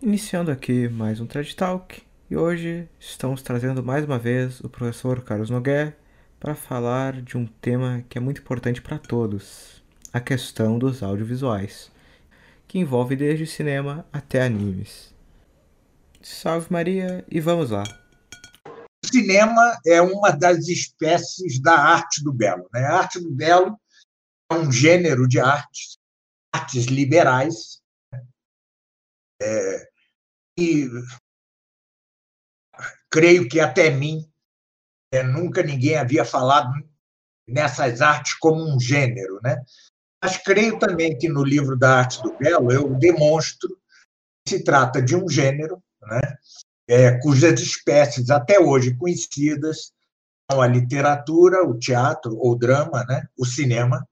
Iniciando aqui mais um TED Talk e hoje estamos trazendo mais uma vez o professor Carlos Noguer para falar de um tema que é muito importante para todos, a questão dos audiovisuais, que envolve desde cinema até animes. Salve Maria e vamos lá! O cinema é uma das espécies da arte do belo. Né? A arte do belo é um gênero de artes, artes liberais, é, e creio que até mim é, nunca ninguém havia falado nessas artes como um gênero, né? Mas creio também que no livro da Arte do Belo eu demonstro que se trata de um gênero, né? É, cujas espécies até hoje conhecidas são a literatura, o teatro ou drama, né? O cinema,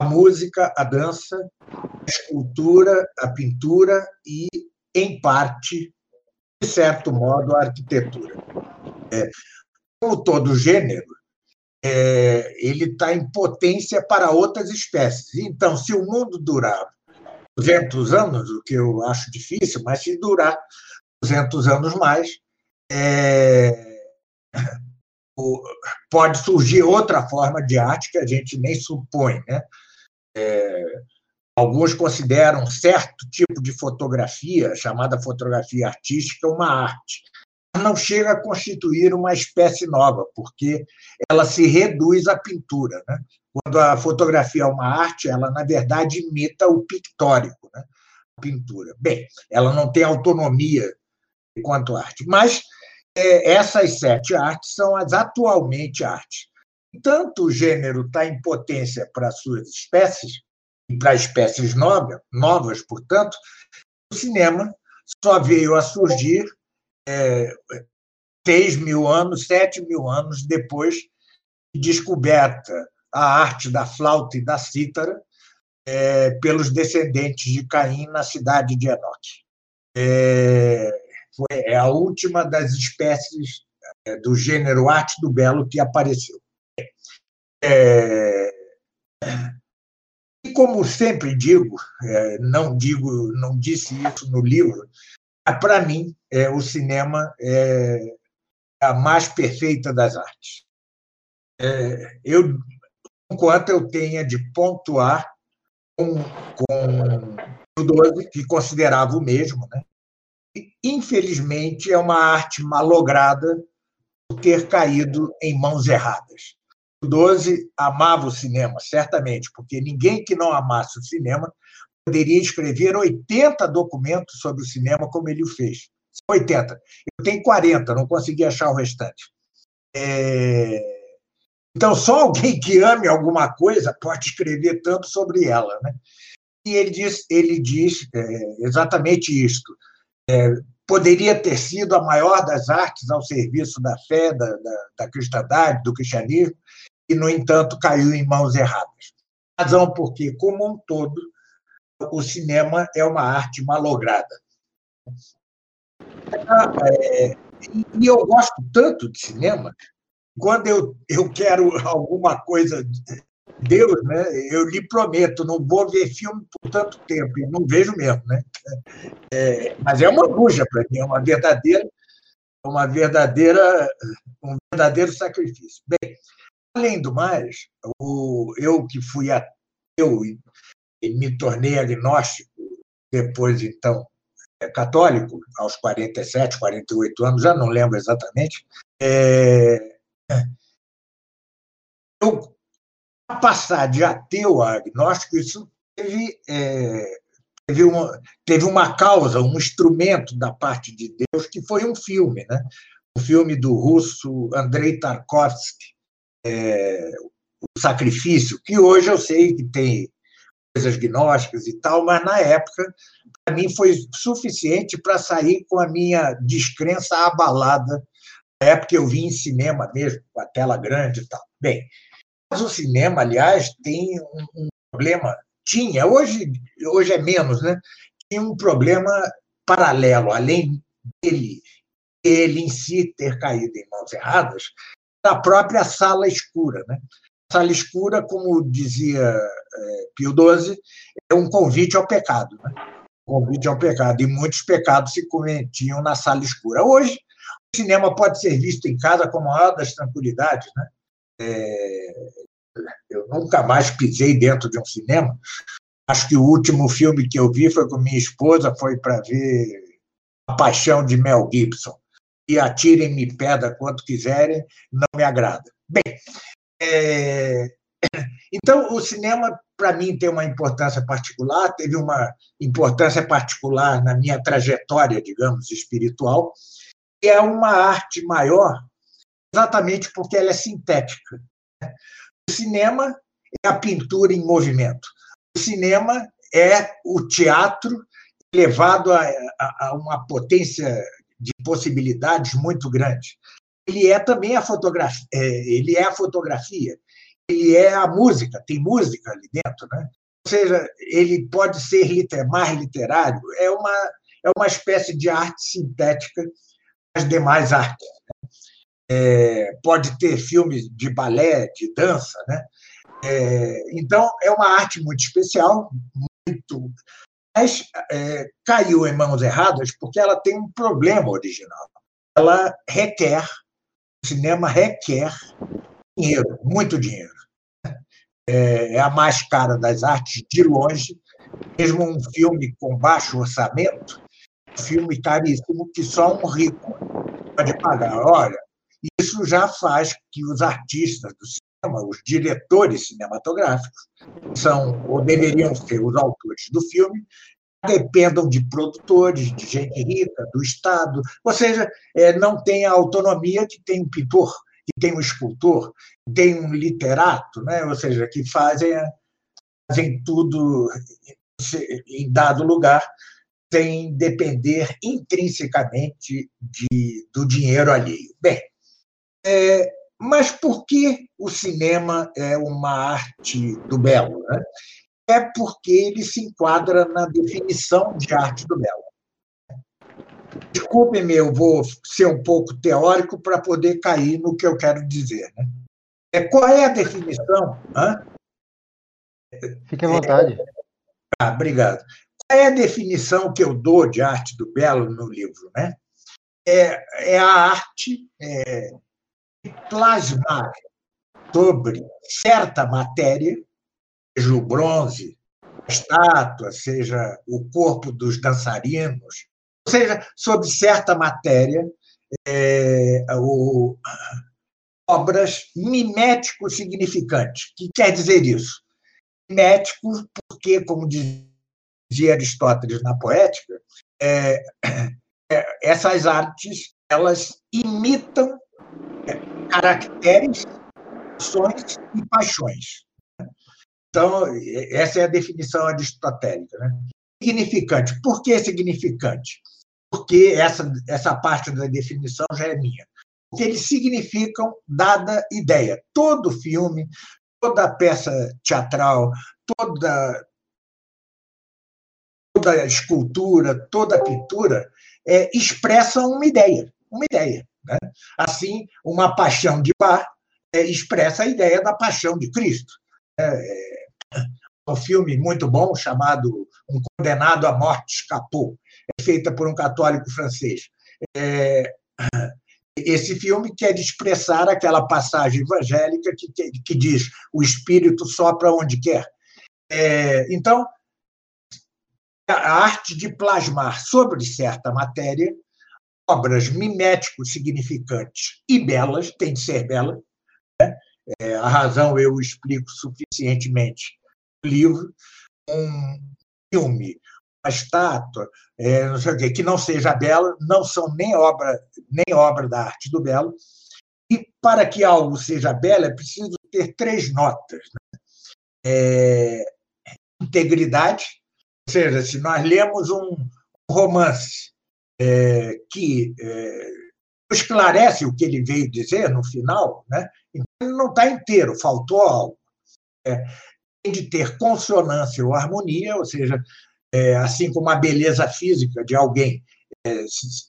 a música, a dança, a escultura, a pintura e em parte, de certo modo, a arquitetura. É, como todo gênero, é, ele está em potência para outras espécies. Então, se o mundo durar 200 anos, o que eu acho difícil, mas se durar 200 anos mais, é, pode surgir outra forma de arte que a gente nem supõe. Né? É, Alguns consideram certo tipo de fotografia, chamada fotografia artística, uma arte. Não chega a constituir uma espécie nova, porque ela se reduz à pintura. Né? Quando a fotografia é uma arte, ela, na verdade, imita o pictórico, né? a pintura. Bem, ela não tem autonomia quanto arte, mas é, essas sete artes são as atualmente artes. Tanto o gênero está em potência para suas espécies, para espécies novas, novas, portanto, o cinema só veio a surgir é, seis mil anos, sete mil anos depois de descoberta a arte da flauta e da cítara é, pelos descendentes de Caim na cidade de Enoque. É, foi, é a última das espécies é, do gênero arte do belo que apareceu. É, e como sempre digo, é, não digo, não disse isso no livro, para mim é, o cinema é a mais perfeita das artes. É, eu, enquanto eu tenha de pontuar com, com o 12, que considerava o mesmo, né? infelizmente é uma arte malograda por ter caído em mãos erradas. 12 amava o cinema, certamente, porque ninguém que não amasse o cinema poderia escrever 80 documentos sobre o cinema como ele o fez. 80. Eu tenho 40, não consegui achar o restante. É... Então, só alguém que ame alguma coisa pode escrever tanto sobre ela. Né? E ele diz, ele diz é, exatamente isto. É, poderia ter sido a maior das artes ao serviço da fé, da, da, da cristandade, do cristianismo, e, no entanto, caiu em mãos erradas. Razão porque, como um todo, o cinema é uma arte malograda. É, e eu gosto tanto de cinema, quando eu, eu quero alguma coisa Deus, né? Eu lhe prometo, não vou ver filme por tanto tempo, e não vejo mesmo, né? É, mas é uma buja para mim, é uma verdadeira, uma verdadeira, um verdadeiro sacrifício. Bem, Além do mais, eu que fui ateu e me tornei agnóstico, depois, então, é, católico, aos 47, 48 anos, já não lembro exatamente, é... eu passar de ateu a agnóstico, isso teve, é, teve, uma, teve uma causa, um instrumento da parte de Deus, que foi um filme, né? o filme do russo Andrei Tarkovsky, é, o sacrifício, que hoje eu sei que tem coisas gnósticas e tal, mas na época, para mim, foi suficiente para sair com a minha descrença abalada. Na época eu vi em cinema mesmo, com a tela grande e tal. Bem, mas o cinema, aliás, tem um, problema, tinha, hoje, hoje é menos, né? Tinha um problema paralelo, além dele, ele em si ter caído em mãos erradas, da própria sala escura. Né? Sala escura, como dizia é, Pio XII, é um convite ao pecado. Né? convite ao pecado, e muitos pecados se cometiam na sala escura. Hoje, o cinema pode ser visto em casa com a maior das tranquilidades. Né? É, eu nunca mais pisei dentro de um cinema. Acho que o último filme que eu vi foi com minha esposa, foi para ver A Paixão de Mel Gibson. E atirem-me pedra quanto quiserem, não me agrada. Bem, é, então o cinema para mim tem uma importância particular, teve uma importância particular na minha trajetória, digamos, espiritual, e é uma arte maior exatamente porque ela é sintética. Né? O cinema é a pintura em movimento. O cinema é o teatro levado a, a, a uma potência de possibilidades muito grande. Ele é também a fotografia, é, ele é a fotografia, ele é a música, tem música ali dentro, né? Ou seja, ele pode ser liter, mais literário, é uma, é uma espécie de arte sintética das demais artes. Né? É, pode ter filmes de balé, de dança, né? É, então, é uma arte muito especial, muito. Mas é, caiu em mãos erradas porque ela tem um problema original. Ela requer, o cinema requer dinheiro, muito dinheiro é, é a mais cara das artes, de longe. Mesmo um filme com baixo orçamento, um filme caríssimo que só um rico pode pagar. Olha, isso já faz que os artistas do os diretores cinematográficos, são ou deveriam ser os autores do filme, dependam de produtores, de gente rica, do Estado, ou seja, é, não tem a autonomia que tem um pintor que tem um escultor, tem um literato, né? ou seja, que fazem, fazem tudo em dado lugar sem depender intrinsecamente de, do dinheiro alheio. Bem, é, mas por que o cinema é uma arte do belo? Né? É porque ele se enquadra na definição de arte do belo. Desculpe-me, eu vou ser um pouco teórico para poder cair no que eu quero dizer. Né? É, qual é a definição? Hã? Fique à vontade. É, ah, obrigado. Qual é a definição que eu dou de arte do belo no livro? Né? É, é a arte é, plasmar sobre certa matéria, seja o bronze, a estátua, seja o corpo dos dançarinos, seja, sobre certa matéria, é, o, obras mimético-significantes. O que quer dizer isso? Mimético, porque, como dizia Aristóteles na Poética, é, é, essas artes elas imitam caracteres, ações e paixões. Então, essa é a definição aristotélica. Né? Significante. Por que significante? porque essa, essa parte da definição já é minha. Porque eles significam dada ideia. Todo filme, toda peça teatral, toda, toda escultura, toda pintura é, expressam uma ideia. Uma ideia. Né? Assim, uma paixão de bar é, expressa a ideia da paixão de Cristo. É, é um filme muito bom chamado Um Condenado à Morte Escapou feita por um católico francês. É, esse filme quer expressar aquela passagem evangélica que, que, que diz o Espírito sopra onde quer. É, então, a arte de plasmar sobre certa matéria obras miméticos significantes e belas, tem de ser bela, né? é, a razão eu explico suficientemente no livro, um filme a estátua, é, não sei o quê, que não seja bela, não são nem obra, nem obra da arte do belo. E para que algo seja belo, é preciso ter três notas. Né? É, integridade, ou seja, se nós lemos um romance é, que é, esclarece o que ele veio dizer no final, né? então ele não está inteiro, faltou algo. É, tem de ter consonância ou harmonia, ou seja, é, assim como a beleza física de alguém é,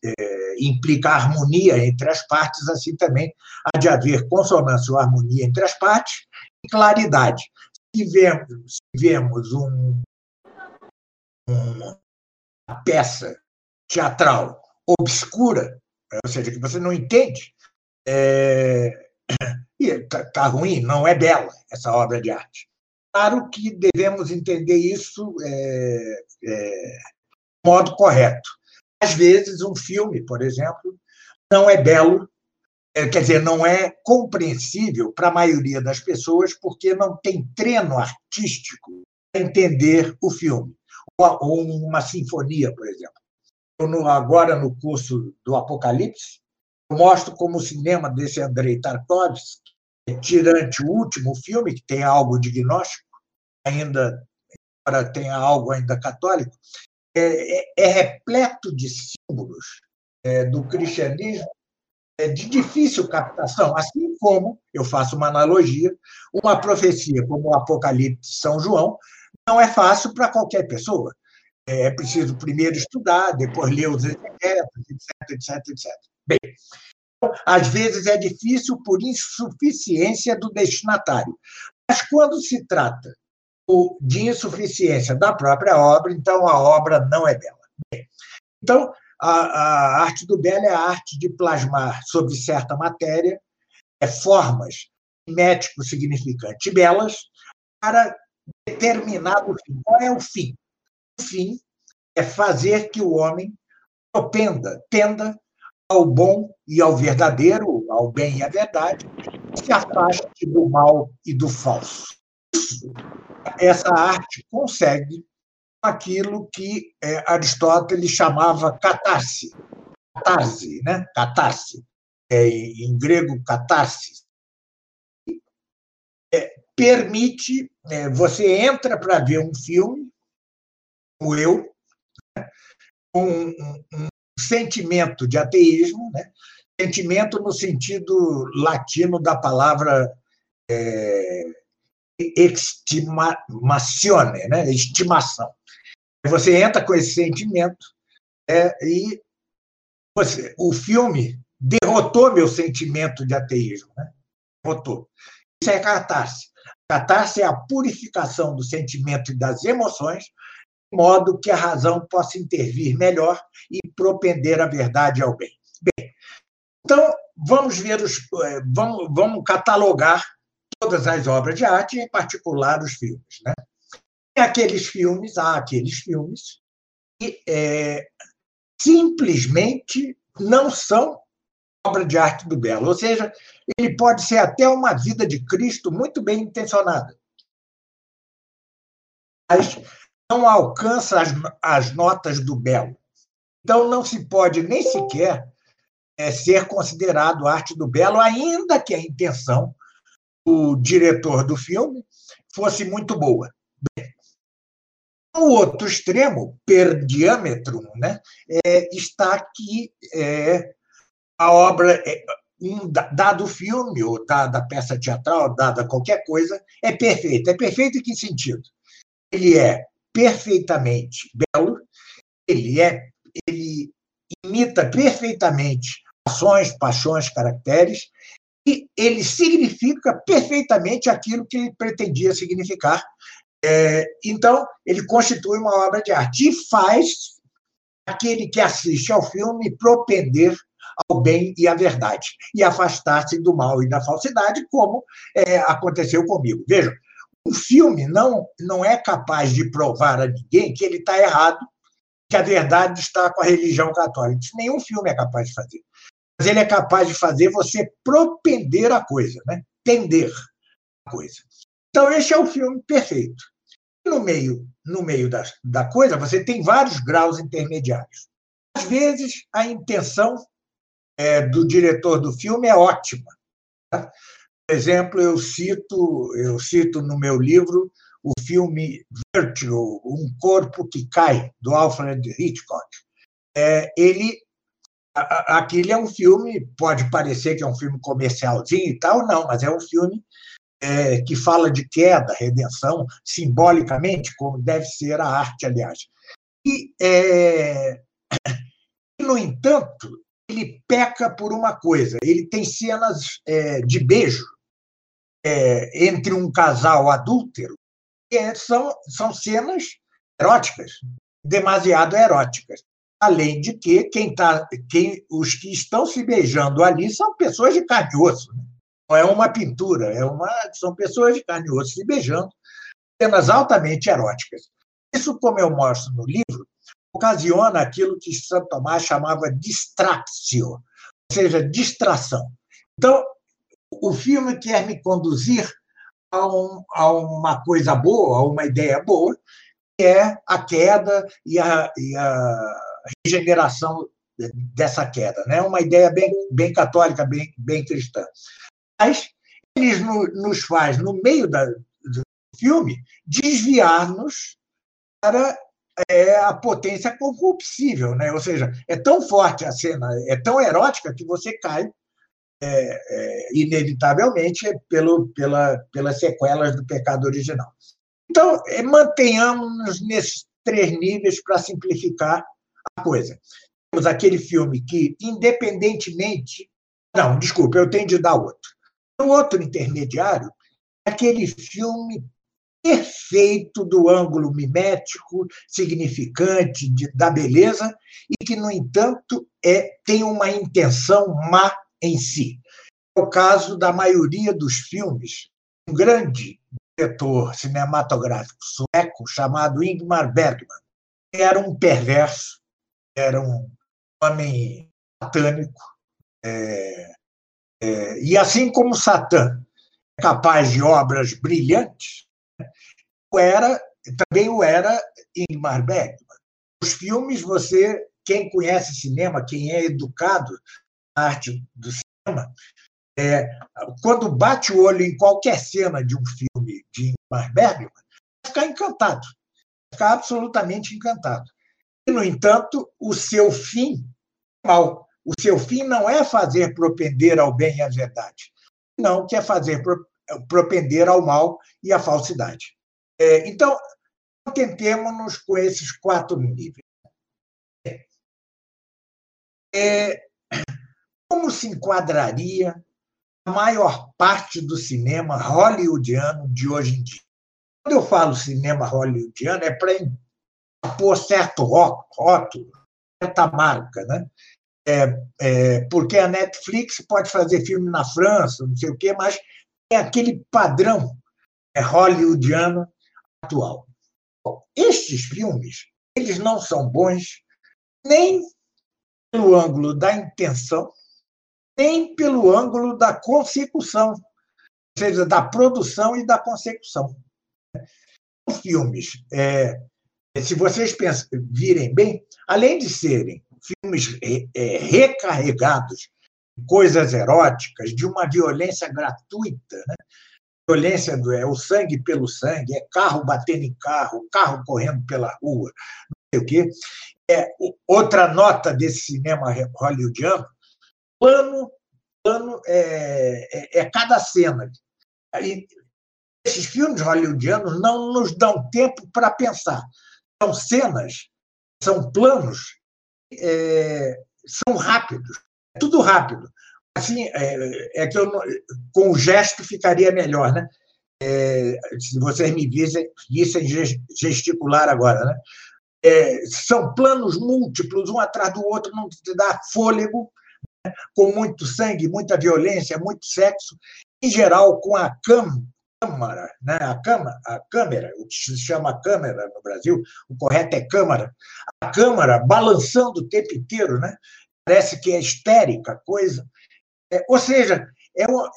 é, implica harmonia entre as partes, assim também há de haver consonância ou harmonia entre as partes e claridade. Se vemos, se vemos um, um, peça teatral obscura, ou seja, que você não entende, é, e está tá ruim, não é bela essa obra de arte. Claro que devemos entender isso é, é, de modo correto. Às vezes, um filme, por exemplo, não é belo, é, quer dizer, não é compreensível para a maioria das pessoas porque não tem treino artístico para entender o filme. Ou uma sinfonia, por exemplo. Eu, agora, no curso do Apocalipse, eu mostro como o cinema desse Andrei Tarkovsky, tirante o último filme, que tem algo de gnóstico, ainda embora tenha algo ainda católico, é, é, é repleto de símbolos é, do cristianismo é, de difícil captação, assim como, eu faço uma analogia, uma profecia como o Apocalipse de São João não é fácil para qualquer pessoa. É, é preciso primeiro estudar, depois ler os exegetas, etc, etc, etc. Bem, às vezes é difícil por insuficiência do destinatário. Mas quando se trata de insuficiência da própria obra, então a obra não é bela. Bem, então, a, a, arte do belo é a arte de plasmar sobre certa matéria é, formas mético significante belas para determinado fim. Qual é o fim? Fim é fazer que o homem propenda, tenda ao bom e ao verdadeiro, ao bem e à verdade, se afaste do mal e do falso. Isso, essa arte consegue aquilo que é, Aristóteles chamava catarse. Catarse, né? Catarse. É, em grego, catarse. É, permite, é, você entra para ver um filme, como eu, né? um, um, um sentimento de ateísmo, né? sentimento no sentido latino da palavra é, estimazione, né? estimação. Você entra com esse sentimento é, e você, o filme derrotou meu sentimento de ateísmo. Né? Derrotou. Isso é catarse. Catarse é a purificação do sentimento e das emoções modo que a razão possa intervir melhor e propender a verdade ao bem. Bem, então vamos ver os, eh, vamos, vamos catalogar todas as obras de arte, em particular os filmes, né? E aqueles filmes, há aqueles filmes que é, simplesmente não são obra de arte do belo, ou seja, ele pode ser até uma vida de Cristo muito bem intencionada, mas não alcança as, as notas do belo. Então, não se pode nem sequer é, ser considerado arte do belo, ainda que a intenção do diretor do filme fosse muito boa. O outro extremo, per diâmetro, né, é, está que é, a obra, é, um dado filme, ou dada peça teatral, dada qualquer coisa, é perfeita. É perfeito em que sentido? Ele é perfeitamente belo, ele é ele imita perfeitamente ações, paixões, caracteres, e ele significa perfeitamente aquilo que ele pretendia significar. É, então, ele constitui uma obra de arte e faz aquele que assiste ao filme propender ao bem e à verdade, e afastar-se do mal e da falsidade, como é, aconteceu comigo. Vejam, o filme não, não é capaz de provar a ninguém que ele está errado, que a verdade está com a religião católica. Isso nenhum filme é capaz de fazer. Mas ele é capaz de fazer você propender a coisa, né? tender a coisa. Então, esse é o filme perfeito. no meio, no meio da, da coisa, você tem vários graus intermediários. Às vezes, a intenção é, do diretor do filme é ótima. Tá? Exemplo, eu cito, eu cito no meu livro o filme Virtue, Um Corpo que Cai, do Alfred Hitchcock. É, ele, aquele é um filme, pode parecer que é um filme comercialzinho e tal, não, mas é um filme é, que fala de queda, redenção, simbolicamente, como deve ser a arte, aliás. E, é, no entanto, ele peca por uma coisa: ele tem cenas é, de beijo é, entre um casal adúltero, é, são, são cenas eróticas. demasiado eróticas. Além de que quem tá, quem, os que estão se beijando ali são pessoas de carne e osso. Né? Não é uma pintura, é uma, são pessoas de carne e osso se beijando, cenas altamente eróticas. Isso, como eu mostro no livro, ocasiona aquilo que Santo Tomás chamava distractio, ou seja, distração. Então, o filme quer me conduzir a, um, a uma coisa boa, a uma ideia boa, que é a queda e a, e a regeneração dessa queda. Né? Uma ideia bem, bem católica, bem, bem cristã. Mas eles nos faz, no meio da, do filme, desviar-nos para é, a potência corruptível. Né? Ou seja, é tão forte a cena, é tão erótica que você cai é, é, inevitavelmente pelo, pela, pelas sequelas do pecado original. Então, é, mantenhamos-nos nesses três níveis para simplificar a coisa. Temos aquele filme que, independentemente. Não, desculpa, eu tenho de dar outro. O outro intermediário é aquele filme perfeito do ângulo mimético, significante de, da beleza, e que, no entanto, é, tem uma intenção má em si. É o caso da maioria dos filmes. Um grande diretor cinematográfico sueco chamado Ingmar Bergman era um perverso, era um homem satânico, é, é, e assim como Satã é capaz de obras brilhantes, era também o era Ingmar Bergman. Os filmes, você, quem conhece cinema, quem é educado arte do cinema, é, quando bate o olho em qualquer cena de um filme de Ingmar Bergman, vai ficar encantado, vai ficar absolutamente encantado. E, no entanto, o seu fim é mal. O seu fim não é fazer propender ao bem e à verdade, não quer fazer propender ao mal e à falsidade. É, então, tentemos-nos com esses quatro níveis. É, como se enquadraria a maior parte do cinema hollywoodiano de hoje em dia? Quando eu falo cinema hollywoodiano, é para pôr certo rótulo, certa marca, né? É, é, porque a Netflix pode fazer filme na França, não sei o quê, mas é aquele padrão é, hollywoodiano atual. Bom, estes filmes, eles não são bons nem pelo ângulo da intenção, nem pelo ângulo da consecução, ou seja, da produção e da consecução. Os filmes, é, se vocês pensam, virem bem, além de serem filmes é, recarregados de coisas eróticas, de uma violência gratuita, né? violência do é o sangue pelo sangue, é carro batendo em carro, carro correndo pela rua, não sei o quê. É, outra nota desse cinema hollywoodiano, plano, plano é, é, é cada cena. E esses filmes hollywoodianos não nos dão tempo para pensar. São cenas, são planos, é, são rápidos, é tudo rápido assim, é, é que eu, com o gesto ficaria melhor, né? É, se vocês me vissem, vissem gesticular agora, né? É, são planos múltiplos, um atrás do outro, não te dá fôlego? Com muito sangue, muita violência, muito sexo, em geral com a câmara, né? a, cama, a câmera, o que se chama câmera no Brasil, o correto é câmara, a câmara balançando o tempo inteiro, né? parece que é histérica coisa, é, ou seja, é o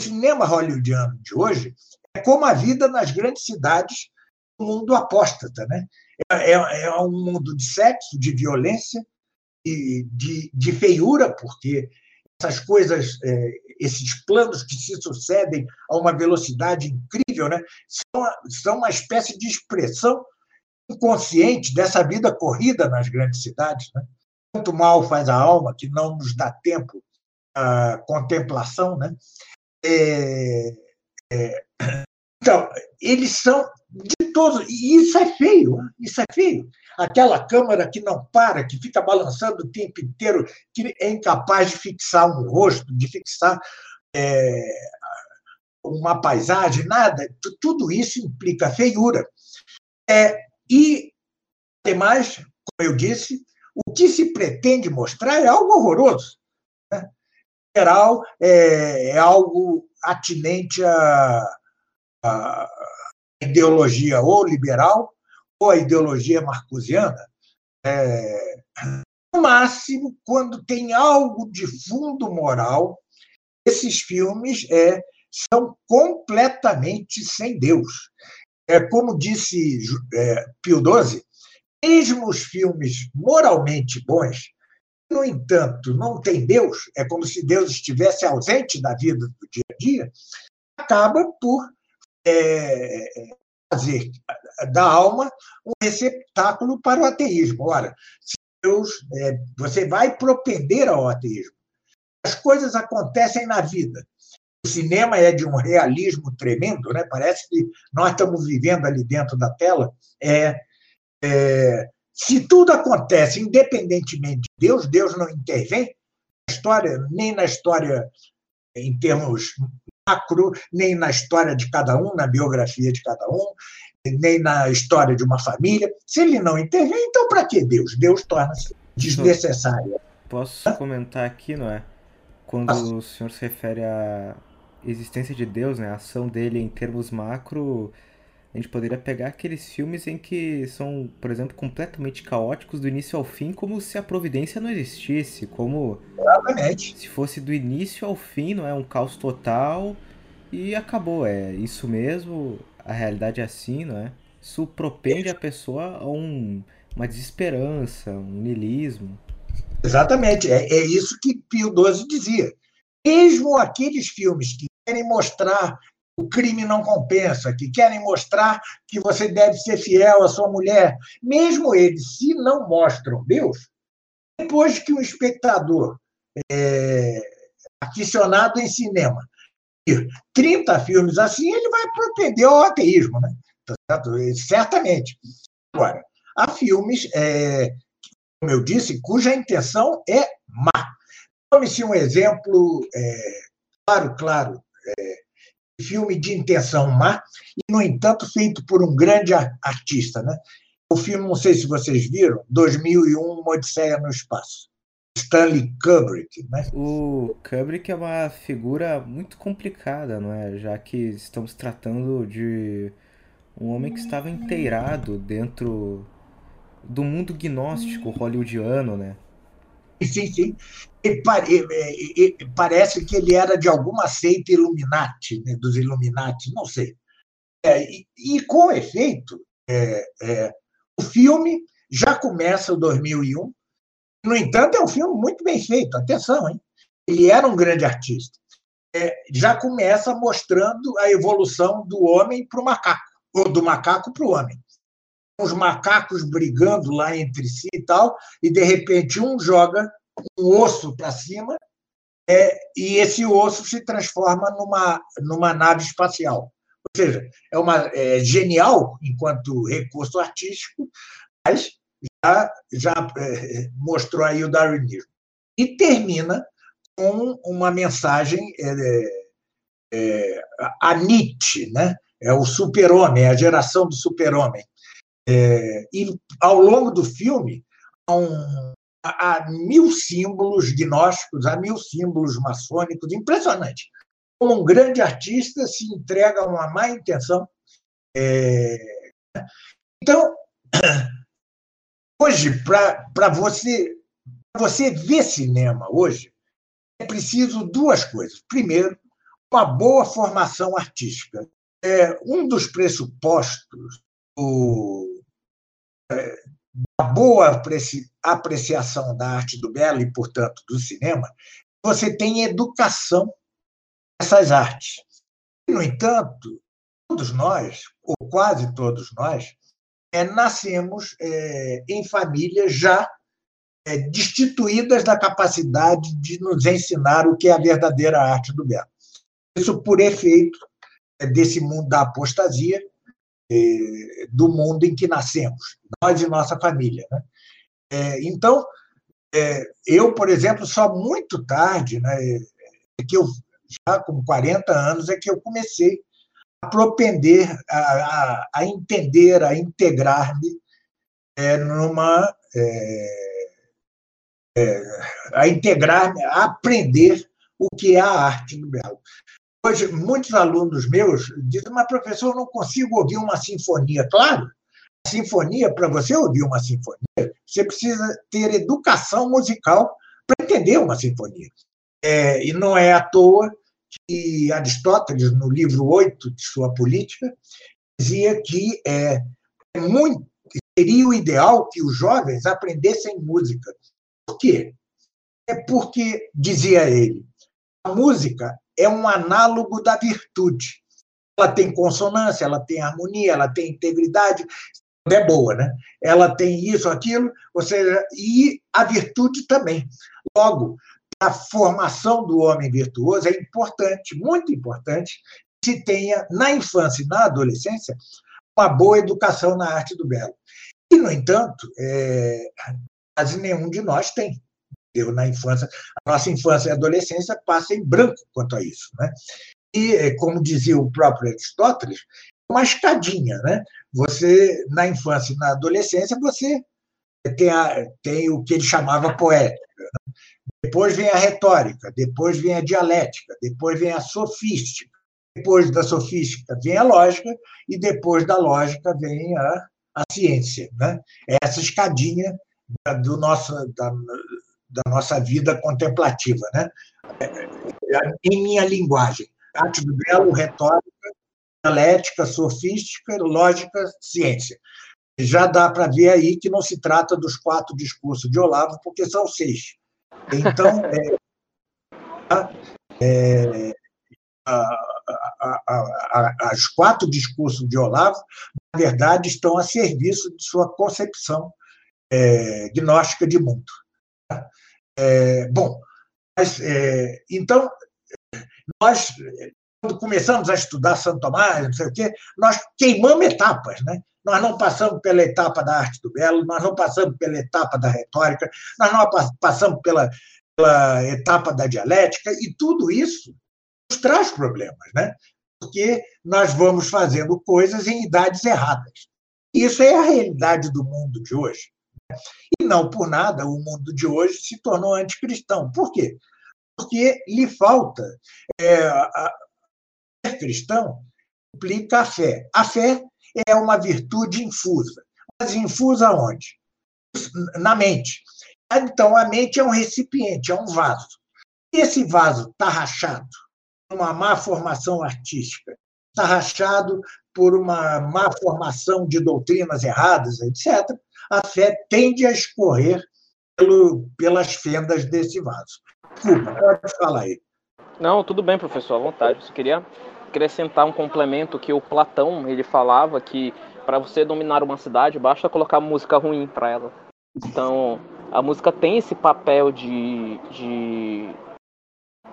cinema hollywoodiano de hoje é como a vida nas grandes cidades do mundo apóstata. Né? É, é, é um mundo de sexo, de violência de, de feiura, porque essas coisas, é, esses planos que se sucedem a uma velocidade incrível, né, são, são uma espécie de expressão inconsciente dessa vida corrida nas grandes cidades. Né? Quanto mal faz a alma que não nos dá tempo a contemplação, né? É, é, então, eles são todos, e isso é feio, isso é feio. Aquela câmera que não para, que fica balançando o tempo inteiro, que é incapaz de fixar um rosto, de fixar é, uma paisagem, nada, tudo isso implica feiura. É, e Demais, como eu disse, o que se pretende mostrar é algo horroroso. Né? Em geral, é, é algo atinente à, à ideologia ou liberal ou à ideologia marcusiana. É, no máximo, quando tem algo de fundo moral, esses filmes é, são completamente sem Deus. É, como disse é, Pio XII, mesmo os filmes moralmente bons, no entanto, não tem Deus, é como se Deus estivesse ausente da vida do dia a dia, acaba por é, fazer da alma um receptáculo para o ateísmo. Ora, se Deus, é, você vai propender ao ateísmo. As coisas acontecem na vida. O cinema é de um realismo tremendo, né? Parece que nós estamos vivendo ali dentro da tela. É, é, se tudo acontece independentemente de Deus, Deus não intervém na história, nem na história em termos macro, nem na história de cada um, na biografia de cada um, nem na história de uma família. Se ele não intervém, então para que Deus? Deus torna-se desnecessário. Posso comentar aqui, não é? Quando Posso. o senhor se refere à existência de Deus, né? a ação dele em termos macro, a gente poderia pegar aqueles filmes em que são, por exemplo, completamente caóticos do início ao fim, como se a providência não existisse, como Exatamente. se fosse do início ao fim, não é um caos total e acabou, é isso mesmo, a realidade é assim, não é? Isso propende a pessoa a um, uma desesperança, um niilismo. Exatamente, é, é isso que Pio XII dizia. Mesmo aqueles filmes que querem mostrar o crime não compensa, que querem mostrar que você deve ser fiel à sua mulher, mesmo eles, se não mostram Deus, depois que um espectador é, aficionado em cinema 30 filmes assim, ele vai propender ao ateísmo, né? Tá Certamente. Agora, há filmes, é, como eu disse, cuja intenção é má. Tome-se um exemplo é, claro, claro, é, filme de intenção má, e, no entanto, feito por um grande artista. Né? O filme, não sei se vocês viram, 2001, Uma Odisseia no Espaço. Stanley Kubrick. Né? O Kubrick é uma figura muito complicada, não é? Já que estamos tratando de um homem que estava inteirado dentro do mundo gnóstico hollywoodiano, né? Sim, sim. E, e, e, parece que ele era de alguma seita Illuminati, né, dos Illuminati, não sei. É, e, com efeito, é, é, o filme já começa em 2001. No entanto, é um filme muito bem feito. Atenção, hein? Ele era um grande artista. É, já começa mostrando a evolução do homem para o macaco, ou do macaco para o homem os macacos brigando lá entre si e tal, e de repente um joga um osso para cima é, e esse osso se transforma numa, numa nave espacial. Ou seja, é, uma, é genial enquanto recurso artístico, mas já, já é, mostrou aí o darwinismo. E termina com uma mensagem é, é, a Nietzsche, né? é o super-homem, a geração do super-homem. É, e ao longo do filme, há, um, há, mil símbolos gnósticos, há mil símbolos maçônicos, impressionante. Como um grande artista se entrega a uma má intenção. É... Então, hoje, para você, você ver cinema hoje, é preciso duas coisas. Primeiro, uma boa formação artística. É, um dos pressupostos da boa apreciação da arte do belo e, portanto, do cinema, você tem educação dessas artes. No entanto, todos nós, ou quase todos nós, é, nascemos é, em famílias já é, destituídas da capacidade de nos ensinar o que é a verdadeira arte do belo. Isso por efeito é, desse mundo da apostasia, é, do mundo em que nascemos, nós e nossa família. Né? É, então, é, eu, por exemplo, só muito tarde, né, é que eu, já com 40 anos, é que eu comecei a propender, a, a, a entender, a integrar-me é, numa é, é, a integrar, a aprender o que é a arte do belo. Hoje, muitos alunos meus dizem, mas professor, eu não consigo ouvir uma sinfonia. Claro, a sinfonia, para você ouvir uma sinfonia, você precisa ter educação musical para entender uma sinfonia. É, e não é à toa que Aristóteles, no livro 8 de sua política, dizia que é, é muito, seria o ideal que os jovens aprendessem música. Por quê? É porque, dizia ele, a música é um análogo da virtude. Ela tem consonância, ela tem harmonia, ela tem integridade, é boa, né? Ela tem isso, aquilo, ou seja, e a virtude também. Logo, a formação do homem virtuoso é importante, muito importante, que se tenha na infância e na adolescência uma boa educação na arte do belo. E, no entanto, é, quase nenhum de nós tem. Eu, na infância, a nossa infância e adolescência passa em branco quanto a isso. Né? E, é, como dizia o próprio Aristóteles, uma escadinha. Né? Você, na infância e na adolescência, você tem, a, tem o que ele chamava poética. Né? Depois vem a retórica, depois vem a dialética, depois vem a sofística, depois da sofística vem a lógica e depois da lógica vem a, a ciência. Né? É essa escadinha do nosso, da, da nossa vida contemplativa. Né? Em minha linguagem, arte do belo, retórica, dialética, sofística, lógica, ciência. Já dá para ver aí que não se trata dos quatro discursos de Olavo, porque são seis. Então, é, é, a, a, a, os quatro discursos de Olavo, na verdade, estão a serviço de sua concepção é, gnóstica de mundo. É, bom, mas, é, então, nós, quando começamos a estudar Santo Tomás, não sei o quê, nós queimamos etapas, né? Nós não passamos pela etapa da arte do belo, nós não passamos pela etapa da retórica, nós não passamos pela, pela etapa da dialética, e tudo isso nos traz problemas, né? porque nós vamos fazendo coisas em idades erradas. Isso é a realidade do mundo de hoje. Não por nada o mundo de hoje se tornou anticristão. Por quê? Porque lhe falta. É, a, ser cristão implica a fé. A fé é uma virtude infusa. Mas infusa onde? Na mente. Então, a mente é um recipiente, é um vaso. E esse vaso está rachado, uma má formação artística, está rachado por uma má formação de doutrinas erradas, etc., a fé tende a escorrer pelo, pelas fendas desse vaso. Desculpa, pode falar aí. Não, tudo bem, professor, à vontade. Eu queria acrescentar um complemento que o Platão ele falava que para você dominar uma cidade basta colocar música ruim para ela. Então a música tem esse papel de, de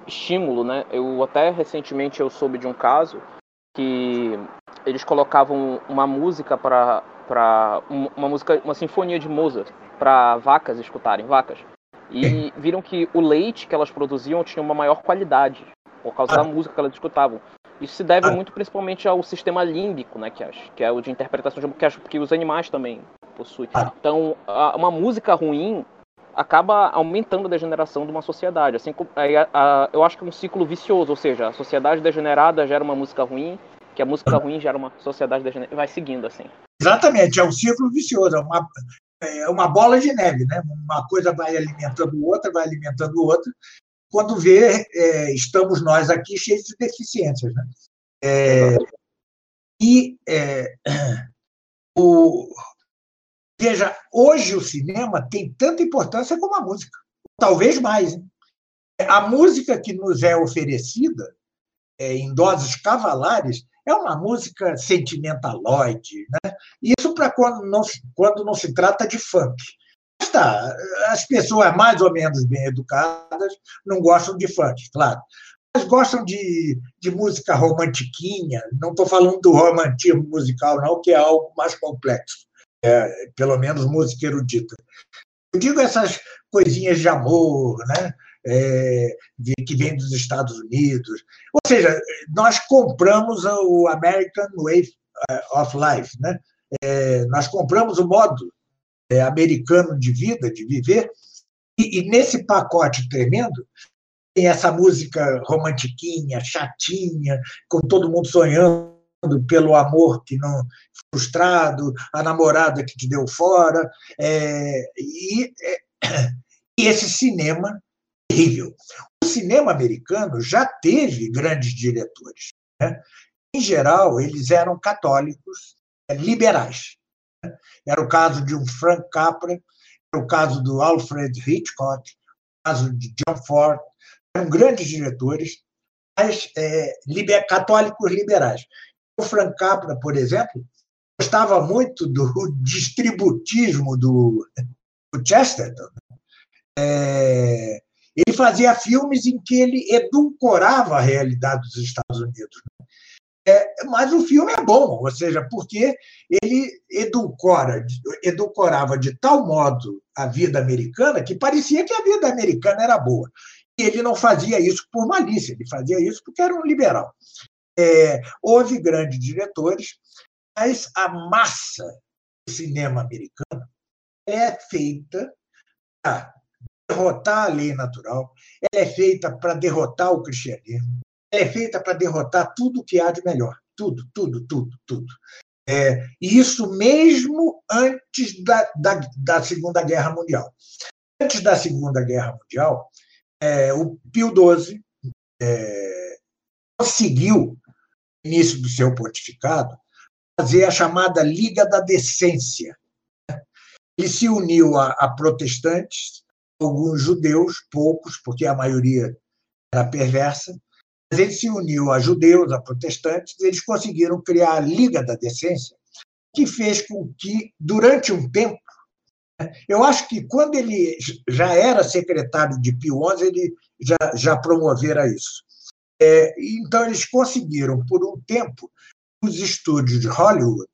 estímulo, né? Eu até recentemente eu soube de um caso que eles colocavam uma música para para uma música, uma sinfonia de Mozart para vacas escutarem, vacas. E viram que o leite que elas produziam tinha uma maior qualidade por causa da música que elas escutavam. Isso se deve muito principalmente ao sistema límbico, né, que, acho, que é o de interpretação de que, acho, que os animais também possuem. Então, uma música ruim acaba aumentando a degeneração de uma sociedade. Assim, a, a, eu acho que é um ciclo vicioso, ou seja, a sociedade degenerada gera uma música ruim, que a música ruim gera uma sociedade degenerada, e vai seguindo assim. Exatamente, é um ciclo vicioso, é uma, é uma bola de neve, né? Uma coisa vai alimentando outra, vai alimentando outra. Quando vê, é, estamos nós aqui cheios de deficiências, né? É, e é, o, Veja, hoje o cinema tem tanta importância como a música, talvez mais. Hein? A música que nos é oferecida é, em doses cavalares é uma música sentimentaloide, né? Isso para quando não, quando não se trata de funk. Mas tá, as pessoas mais ou menos bem educadas não gostam de funk, claro. Mas gostam de, de música romantiquinha. Não estou falando do romantismo musical, não, que é algo mais complexo é, pelo menos música erudita. Eu digo essas coisinhas de amor, né? É, que vem dos Estados Unidos. Ou seja, nós compramos o American Way of Life, né? É, nós compramos o modo é, americano de vida, de viver, e, e nesse pacote tremendo tem essa música romantiquinha, chatinha, com todo mundo sonhando pelo amor que não frustrado, a namorada que te deu fora, é, e, é, e esse cinema terrível. O cinema americano já teve grandes diretores. Né? Em geral, eles eram católicos liberais. Né? Era o caso de um Frank Capra, era o caso do Alfred Hitchcock, o caso de John Ford. Eram grandes diretores, mas é, liber, católicos liberais. O Frank Capra, por exemplo, gostava muito do distributismo do, do Chesterton. É, ele fazia filmes em que ele edulcorava a realidade dos Estados Unidos. É, mas o filme é bom, ou seja, porque ele edulcora, edulcorava de tal modo a vida americana que parecia que a vida americana era boa. E ele não fazia isso por malícia, ele fazia isso porque era um liberal. É, houve grandes diretores, mas a massa do cinema americano é feita para derrotar a lei natural, ela é feita para derrotar o cristianismo, é feita para derrotar tudo que há de melhor. Tudo, tudo, tudo, tudo. É, isso mesmo antes da, da, da, Segunda Guerra Mundial. Antes da Segunda Guerra Mundial, é, o Pio XII é, conseguiu, no início do seu pontificado, fazer a chamada Liga da Decência. Ele se uniu a, a protestantes, alguns judeus, poucos, porque a maioria era perversa, mas ele se uniu a judeus, a protestantes, eles conseguiram criar a Liga da Decência, que fez com que, durante um tempo, né, eu acho que quando ele já era secretário de Pio XI, ele já, já promovera isso. É, então, eles conseguiram, por um tempo, os estúdios de Hollywood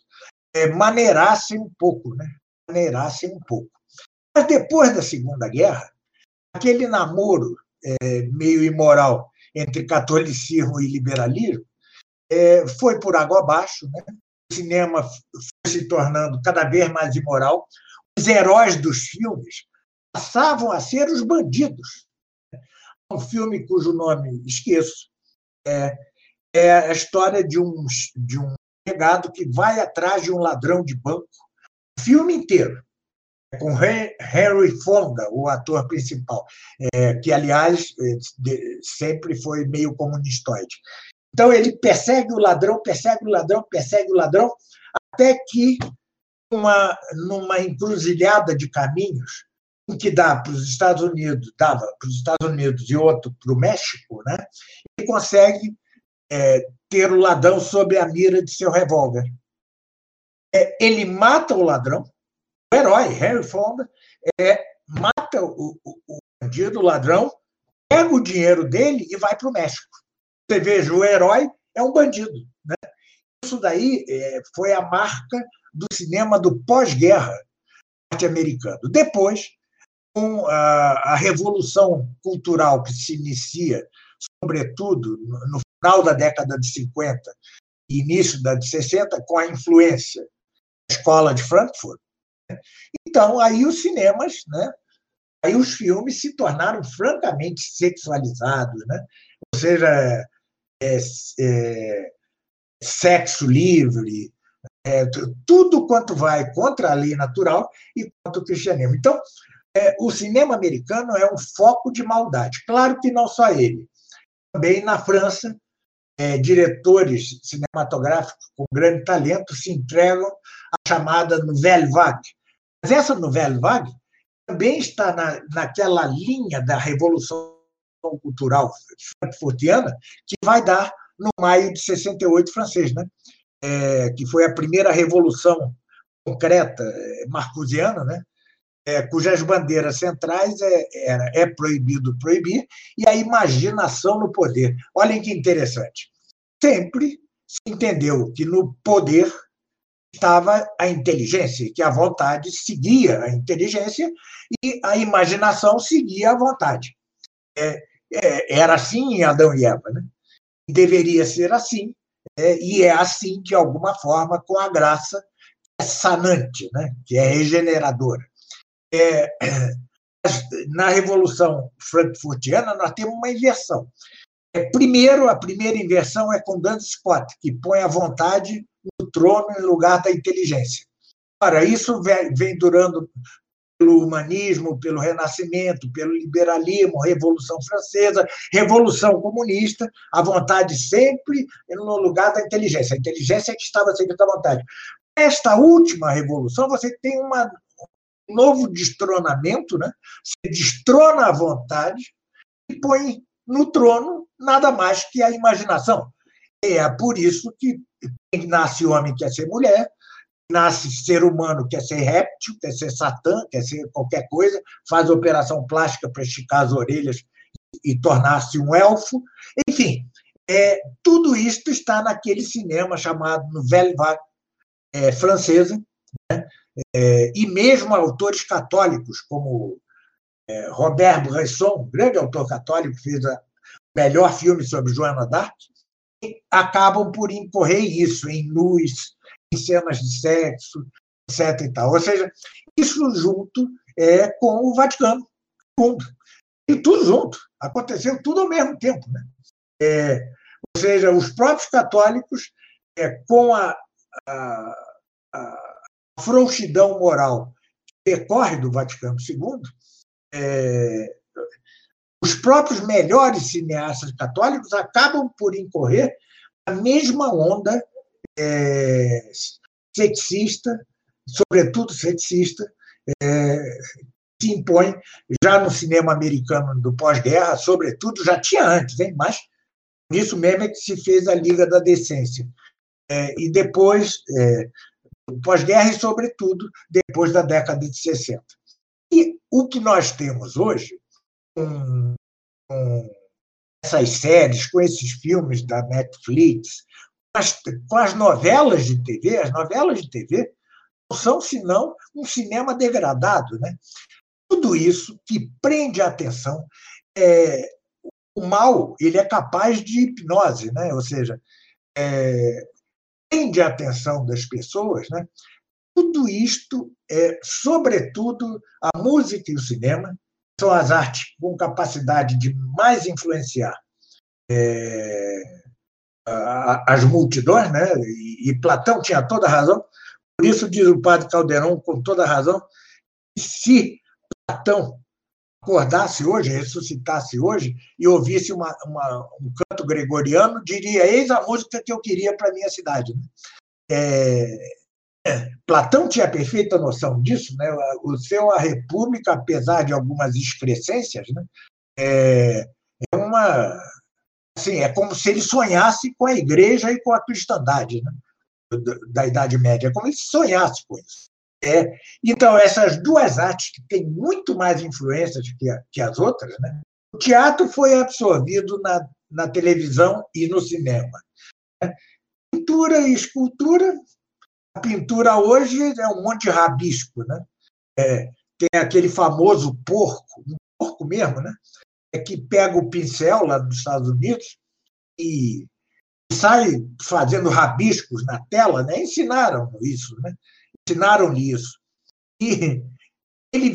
é, maneirassem um pouco, né? maneirassem um pouco. Mas depois da Segunda Guerra, aquele namoro é, meio imoral entre catolicismo e liberalismo é, foi por água abaixo. Né? O cinema foi se tornando cada vez mais imoral. Os heróis dos filmes passavam a ser os bandidos. Um filme cujo nome esqueço é, é a história de um, de um empregado que vai atrás de um ladrão de banco. O filme inteiro com Henry Fonda, o ator principal, é, que, aliás, é, sempre foi meio comunistoide. Então, ele persegue o ladrão, persegue o ladrão, persegue o ladrão, até que, uma, numa encruzilhada de caminhos, um que dá para os Estados Unidos, dava para os Estados Unidos e outro para o México, né? ele consegue é, ter o ladrão sob a mira de seu revólver. É, ele mata o ladrão, herói, Harry Fonda, é, mata o, o, o bandido, o ladrão, pega o dinheiro dele e vai para o México. Você veja, o herói é um bandido. Né? Isso daí é, foi a marca do cinema do pós-guerra norte-americano. Depois, com a, a, revolução cultural que se inicia, sobretudo no final da década de 50 e início da de 60, com a influência da escola de Frankfurt, então, aí os cinemas, né? aí os filmes se tornaram francamente sexualizados, né? ou seja, é, é, sexo livre, é, tudo quanto vai contra a lei natural e contra o cristianismo. Então, é, o cinema americano é um foco de maldade. Claro que não só ele. Também na França, é, diretores cinematográficos com grande talento se entregam à chamada Nouvelle Vague. Mas essa Nouvelle Vague também está na, naquela linha da revolução cultural frankfurtiana que vai dar no maio de 68 francês, né? É, que foi a primeira revolução concreta é, marcusiana, né? É, cujas bandeiras centrais é, é proibido proibir, e a imaginação no poder. Olhem que interessante. Sempre se entendeu que no poder estava a inteligência, que a vontade seguia a inteligência e a imaginação seguia a vontade. É, é, era assim em Adão e Eva. Né? Deveria ser assim, é, e é assim, de alguma forma, com a graça é sanante, né? que é regeneradora. É, na Revolução Frankfurtiana, nós temos uma inversão. É, primeiro, a primeira inversão é com Duns Scott, que põe a vontade no trono em lugar da inteligência. Ora, isso vem, durando pelo humanismo, pelo renascimento, pelo liberalismo, Revolução Francesa, Revolução Comunista, a vontade sempre no lugar da inteligência. A inteligência é que estava sempre à vontade. Esta última revolução, você tem uma, um novo destronamento, né? você destrona a vontade e põe no trono nada mais que a imaginação. É por isso que quem nasce homem quer ser mulher, nasce ser humano quer ser réptil, quer ser satã, quer ser qualquer coisa, faz operação plástica para esticar as orelhas e tornar-se um elfo. Enfim, é, tudo isto está naquele cinema chamado Nouvelle Vague é, francesa, né? é, e mesmo autores católicos, como é, Robert Bresson, grande autor católico, fez o melhor filme sobre Joana d'Arc, acabam por incorrer isso, em luz, em cenas de sexo, etc. E, tal. Ou seja, isso junto é com o Vaticano, tudo. E tudo junto. Aconteceu tudo ao mesmo tempo. Né? É, ou seja, os próprios católicos, é, com a, a, a frouxidão moral que decorre do Vaticano II, é, os próprios melhores cineastas católicos acabam por incorrer na mesma onda é, sexista, sobretudo sexista, é, se impõe já no cinema americano do pós-guerra, sobretudo, já tinha antes, hein? mas nisso mesmo é que se fez a Liga da Decência. É, e depois, é, pós-guerra e, sobretudo, depois da década de 60. E o que nós temos hoje, com, com essas séries, com esses filmes da Netflix, as, com as novelas de TV, as novelas de TV não são senão um cinema degradado. Né? Tudo isso que prende a atenção. É, o mal ele é capaz de hipnose, né? ou seja, é, prende a atenção das pessoas. Né? Tudo isto, é, sobretudo a música e o cinema, são as artes com capacidade de mais influenciar é, as multidões, né? E, e, Platão tinha toda a razão. Por isso diz o padre Caldeirão com toda a razão, se Platão acordasse hoje, ressuscitasse hoje e ouvisse uma, uma, um canto gregoriano, diria: eis a música que eu queria para minha cidade. Né? É, é, Platão tinha perfeita noção disso, né? O seu A República, apesar de algumas excrescências, né? é, é uma assim, é como se ele sonhasse com a igreja e com a cristandade né? da, da Idade Média, é como se sonhasse com isso. É, então, essas duas artes que têm muito mais influências que, a, que as outras, né? o teatro foi absorvido na, na televisão e no cinema. Né? Pintura e escultura, a pintura hoje é um monte de rabisco. Né? É, tem aquele famoso porco, um porco mesmo, né? é que pega o pincel lá dos Estados Unidos e sai fazendo rabiscos na tela, né? Ensinaram isso, né? Ensinaram isso. E ele,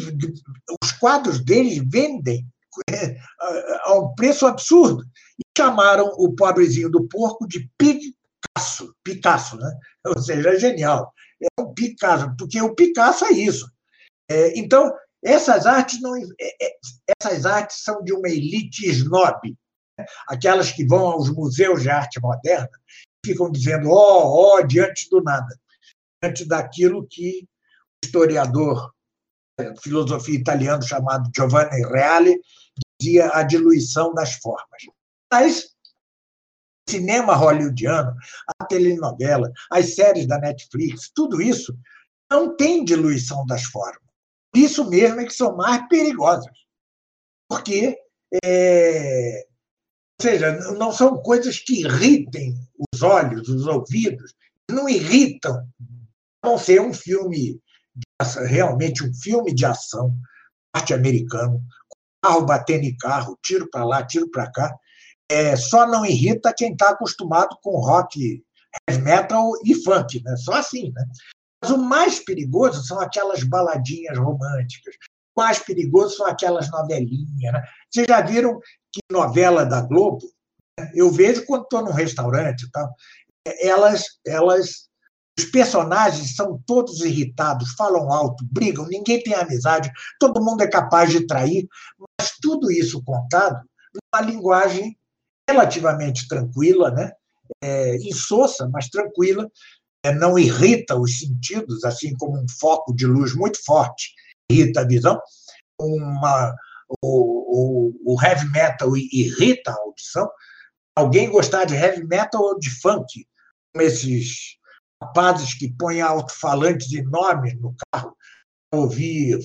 os quadros deles vendem a um preço absurdo. E chamaram o pobrezinho do porco de Picasso, Picasso, né? Ou seja, é genial. É um Picasso, porque o Picasso é isso. É, então, essas artes não, é, é, essas artes são de uma elite snob, né? aquelas que vão aos museus de arte moderna e ficam dizendo ó, oh, ó, oh, diante do nada, diante daquilo que o historiador é, filosofia italiano chamado Giovanni Reale dizia a diluição das formas. Mas cinema hollywoodiano, a telenovela, as séries da Netflix, tudo isso não tem diluição das formas isso mesmo é que são mais perigosas. Porque, é, ou seja, não são coisas que irritem os olhos, os ouvidos, não irritam. A não ser um filme, realmente um filme de ação norte-americano, carro batendo em carro, tiro para lá, tiro para cá. É, só não irrita quem está acostumado com rock, heavy metal e funk, né? só assim. Né? Mas o mais perigoso são aquelas baladinhas românticas. O mais perigoso são aquelas novelinhas. Né? Vocês já viram que novela da Globo, né? eu vejo quando estou num restaurante tal, elas, elas, os personagens são todos irritados, falam alto, brigam, ninguém tem amizade, todo mundo é capaz de trair, mas tudo isso contado numa linguagem relativamente tranquila, né? É, insossa, mas tranquila, é, não irrita os sentidos, assim como um foco de luz muito forte irrita a visão. Uma, o, o, o heavy metal irrita a audição. Alguém gostar de heavy metal ou de funk, como esses rapazes que põem alto-falantes enormes no carro para ouvir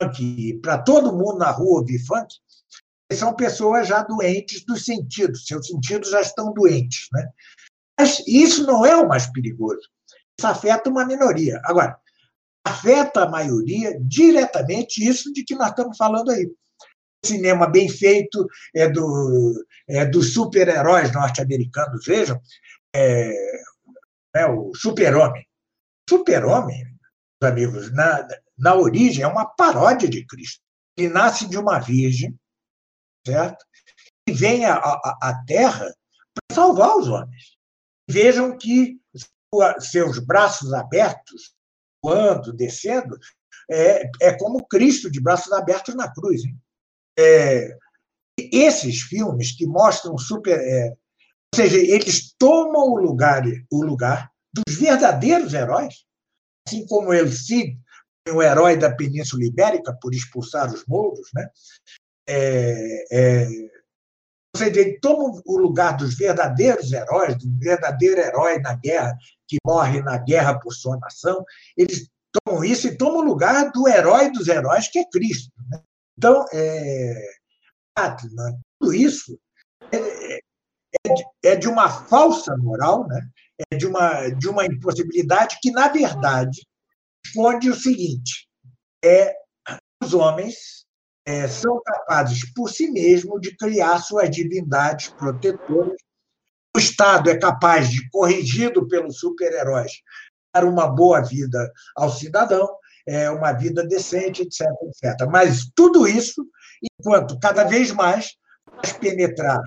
funk, para todo mundo na rua ouvir funk, são pessoas já doentes dos sentidos, seus sentidos já estão doentes. Né? Mas isso não é o mais perigoso. Isso afeta uma minoria. Agora, afeta a maioria diretamente isso de que nós estamos falando aí. Cinema bem feito é do, é dos super-heróis norte-americanos, vejam, é, é o super-homem. Super-homem, amigos, na, na origem é uma paródia de Cristo. Ele nasce de uma virgem, certo? E vem à Terra para salvar os homens. Vejam que seus braços abertos, voando, descendo, é, é como Cristo de braços abertos na cruz. É, esses filmes que mostram super. É, ou seja, eles tomam o lugar, o lugar dos verdadeiros heróis, assim como El Cid, o herói da Península Ibérica, por expulsar os mouros, né? É, é, ou seja, ele toma o lugar dos verdadeiros heróis, do verdadeiro herói na guerra, que morre na guerra por sua nação. Eles tomam isso e tomam o lugar do herói dos heróis, que é Cristo. Né? Então, é, tudo isso é, é, de, é, de, uma falsa moral, né? é de uma, de uma impossibilidade que, na verdade, esconde o seguinte: é os homens é, são capazes por si mesmos de criar suas divindades protetoras. O Estado é capaz de, corrigido pelos super-heróis, dar uma boa vida ao cidadão, é, uma vida decente, etc, etc. Mas tudo isso, enquanto cada vez mais faz penetrar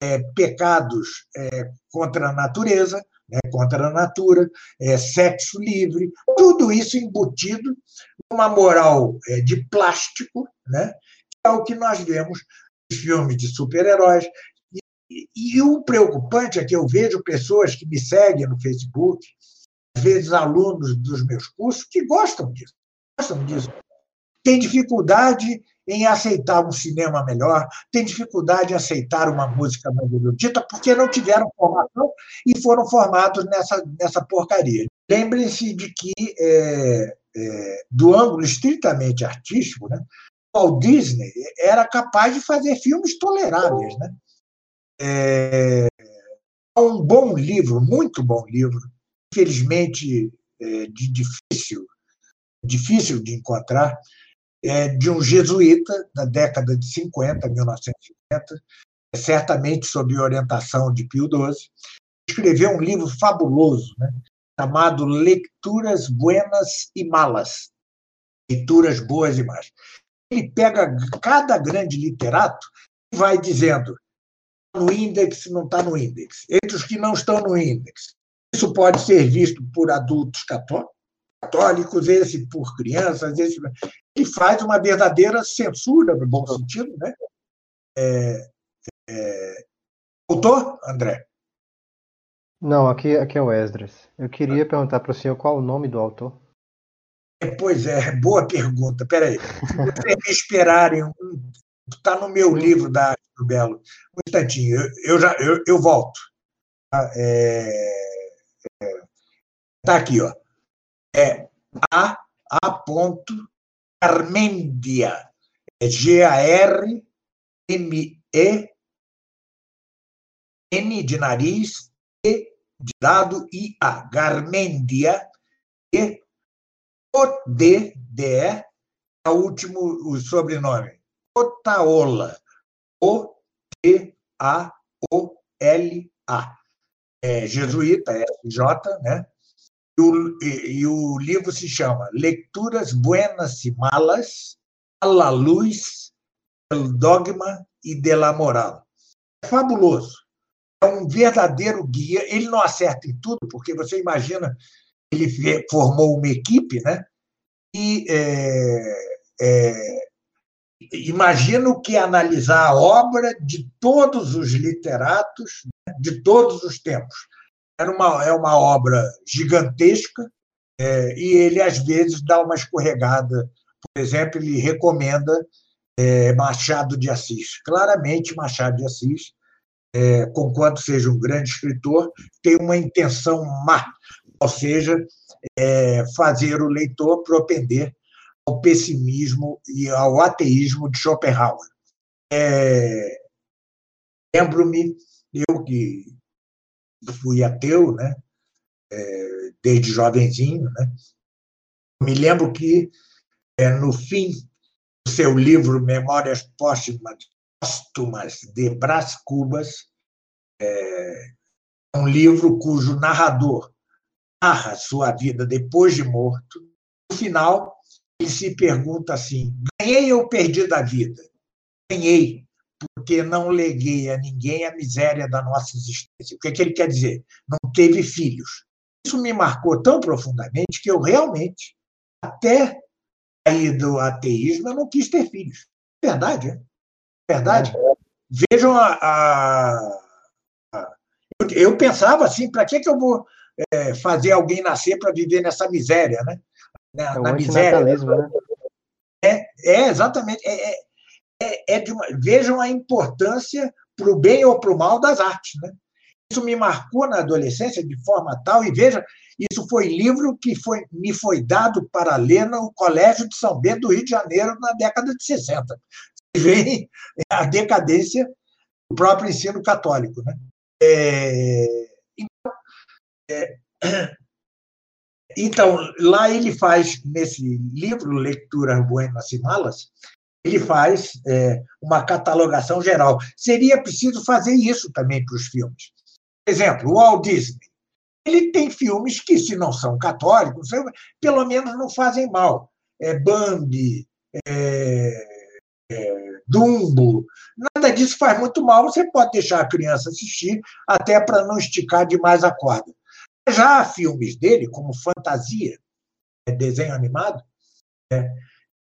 é, pecados é, contra a natureza, né, contra a natura, é, sexo livre, tudo isso embutido numa moral é, de plástico, né, que é o que nós vemos nos filmes de super-heróis. E, e, o preocupante é que eu vejo pessoas que me seguem no Facebook, às vezes alunos dos meus cursos, que gostam disso. Gostam disso. Tem dificuldade em aceitar um cinema melhor, tem dificuldade em aceitar uma música mais erudita, porque não tiveram formação e foram formados nessa, nessa porcaria. Lembrem-se de que, é, é, do ângulo estritamente artístico, né, Walt Disney era capaz de fazer filmes toleráveis. Né? É, um bom livro, muito bom livro, infelizmente é, de difícil, difícil de encontrar, é, de um jesuíta da década de 50, 1950, certamente sob orientação de Pio XII, escreveu um livro fabuloso, né, chamado Leituras Buenas e Malas, Leituras Boas e Más. Ele pega cada grande literato e vai dizendo tá no índex, não está no índex, entre os que não estão no índex. Isso pode ser visto por adultos católicos, esse por crianças, esse que faz uma verdadeira censura, no bom sentido, né? É, é... Voltou, André? Não, aqui, aqui é o Esdras. Eu queria ah. perguntar para o senhor qual o nome do autor. É, pois é, boa pergunta. Peraí. Vocês me esperarem, está no meu livro da Arte do Belo. Um instantinho, eu, eu já eu, eu volto. Está é, é, tá aqui, ó. É A, A ponto Garmendia. É G-A-R-M-E, N de nariz, E de dado, I-A. Garmendia. E o D, D, é o último o sobrenome. Otaola. O-T-A-O-L-A. É jesuíta, J, né? O, e, o livro se chama Lecturas Buenas e Malas, a la luz del dogma e de la moral. É fabuloso. É um verdadeiro guia. Ele não acerta em tudo, porque você imagina, ele formou uma equipe, né? E é, é, imagino que analisar a obra de todos os literatos né, de todos os tempos. Era uma, é uma obra gigantesca é, e ele, às vezes, dá uma escorregada. Por exemplo, ele recomenda é, Machado de Assis. Claramente, Machado de Assis, é, conquanto seja um grande escritor, tem uma intenção má, ou seja, é, fazer o leitor propender ao pessimismo e ao ateísmo de Schopenhauer. É, Lembro-me, eu que fui ateu, né, é, desde jovenzinho, né, me lembro que é, no fim do seu livro Memórias Póstumas, de Brás Cubas, é um livro cujo narrador narra sua vida depois de morto. No final, ele se pergunta assim: ganhei ou perdi da vida? Ganhei, porque não leguei a ninguém a miséria da nossa existência. O que, é que ele quer dizer? Não teve filhos. Isso me marcou tão profundamente que eu realmente, até sair do ateísmo, eu não quis ter filhos. Verdade, é? Verdade. Vejam a. a, a eu, eu, pensava assim: para que, que eu vou é, fazer alguém nascer para viver nessa miséria, né? na, é na miséria. Né? É, é, exatamente. É, é, é, de uma, vejam a importância para o bem ou para o mal das artes. Né? Isso me marcou na adolescência de forma tal, e veja, isso foi livro que foi, me foi dado para ler no Colégio de São Bento do Rio de Janeiro na década de 60. Vem a decadência do próprio ensino católico. Né? É, então, é, então, lá ele faz, nesse livro, Lecturas Buenas e Malas, ele faz é, uma catalogação geral. Seria preciso fazer isso também para os filmes. Por exemplo, o Walt Disney. Ele tem filmes que, se não são católicos, pelo menos não fazem mal. É Bambi, é, é, Dumbo, nada disso faz muito mal. Você pode deixar a criança assistir, até para não esticar demais a corda. Já há filmes dele, como Fantasia, é desenho animado, é,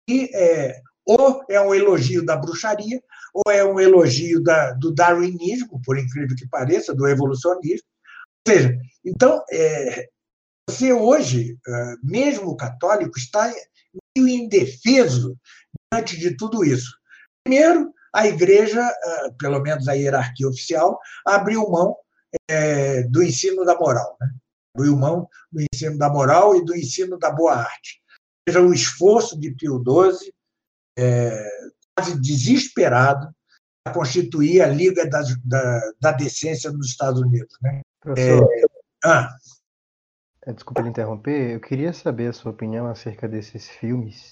e é, ou é um elogio da bruxaria, ou é um elogio da, do darwinismo, por incrível que pareça, do evolucionismo. Ou seja, então, é, você hoje, é, mesmo católico, está meio indefeso diante de tudo isso. Primeiro, a igreja, é, pelo menos a hierarquia oficial, abriu mão é, do ensino da moral. Né? abriu mão do ensino da moral e do ensino da boa arte. Veja o esforço de Pio XII, é, quase desesperado, para constituir a Liga da, da, da Decência nos Estados Unidos. Né? Professor, é, ah, é, desculpa lhe interromper, eu queria saber a sua opinião acerca desses filmes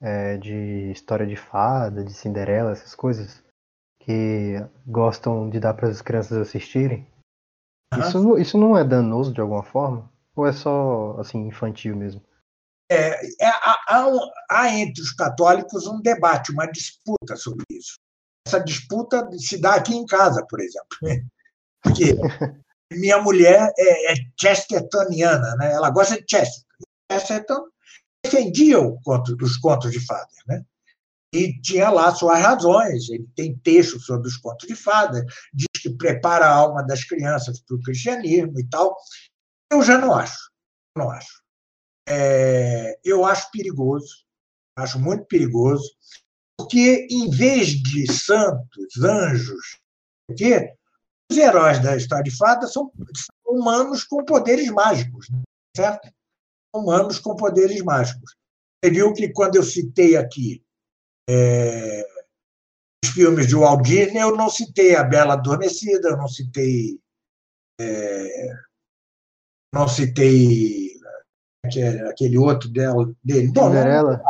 é, de história de fada, de Cinderela, essas coisas, que gostam de dar para as crianças assistirem. Isso, isso não é danoso de alguma forma? Ou é só assim infantil mesmo? É, é, há, há, entre os católicos um debate, uma disputa sobre isso. Essa disputa se dá aqui em casa, por exemplo. Porque minha mulher é, é chestertoniana, né? ela gosta de Chesterton. Chesterton defendia conto, os contos de fadas. Né? e tinha lá suas razões. Ele tem textos sobre os contos de fada, diz que prepara a alma das crianças para o cristianismo e tal. Eu já não acho, não acho. É, eu acho perigoso, acho muito perigoso, porque em vez de santos, anjos, porque os heróis da história de fada são, são humanos com poderes mágicos, certo? Humanos com poderes mágicos. Você viu que quando eu citei aqui é, os filmes de Walt Disney, eu não citei A Bela Adormecida, eu não citei. É, não citei aquele outro dela, dele. Cinderela.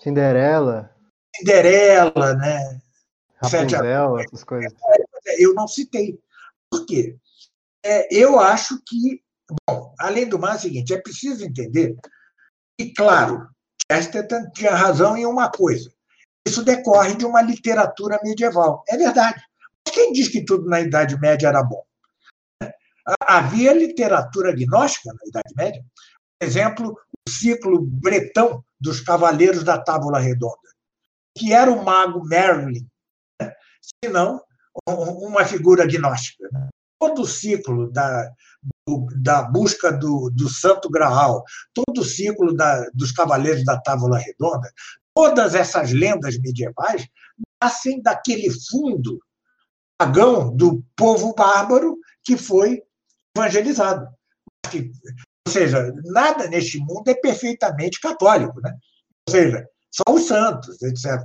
Cinderela. Cinderela, né? Rapunzel, essas coisas. Eu não citei. Por quê? É, eu acho que Bom, além do mais, é o seguinte: é preciso entender que, claro, Chesterton tinha razão em uma coisa. Isso decorre de uma literatura medieval. É verdade. Mas quem diz que tudo na Idade Média era bom? Havia literatura gnóstica na Idade Média. Por exemplo, o ciclo bretão dos Cavaleiros da Tábula Redonda, que era o mago Merlin, né? se não uma figura gnóstica. Todo o ciclo da, da busca do, do Santo Graal, todo o ciclo da, dos Cavaleiros da Távola Redonda, todas essas lendas medievais nascem daquele fundo pagão do povo bárbaro que foi evangelizado. Ou seja, nada neste mundo é perfeitamente católico, né? Ou seja, só os santos, etc.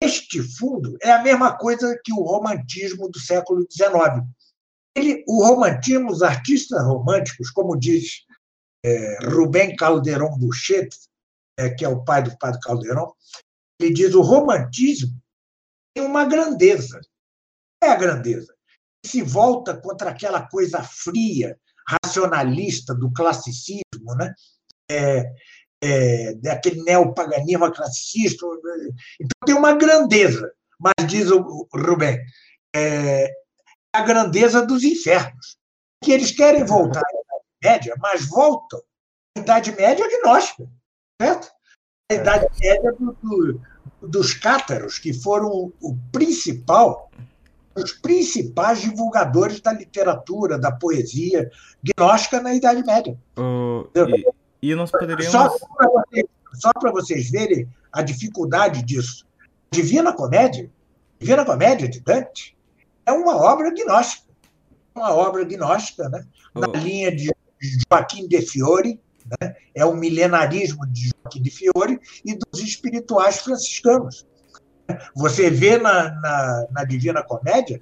Este fundo é a mesma coisa que o romantismo do século XIX. Ele, o romantismo, os artistas românticos, como diz é, Rubem Calderón Bouchet, é, que é o pai do padre Calderón, ele diz o romantismo tem uma grandeza. É a grandeza. Se volta contra aquela coisa fria, racionalista do classicismo, né? É, é, daquele neopaganismo classicista. Então tem uma grandeza, mas diz o Rubem, é, a grandeza dos infernos, que eles querem voltar à Idade Média, mas voltam à Idade Média agnóstica, certo? A Idade Média do, do, dos cátaros, que foram o principal os principais divulgadores da literatura, da poesia gnóstica na Idade Média. Uh, e, e, nós poderíamos. Só para vocês, vocês verem a dificuldade disso. Divina Comédia, Divina Comédia de Dante, é uma obra gnóstica. Uma obra gnóstica, né? na linha de Joaquim de Fiore, né? é o milenarismo de Joaquim de Fiore e dos espirituais franciscanos. Você vê na, na, na, Divina Comédia,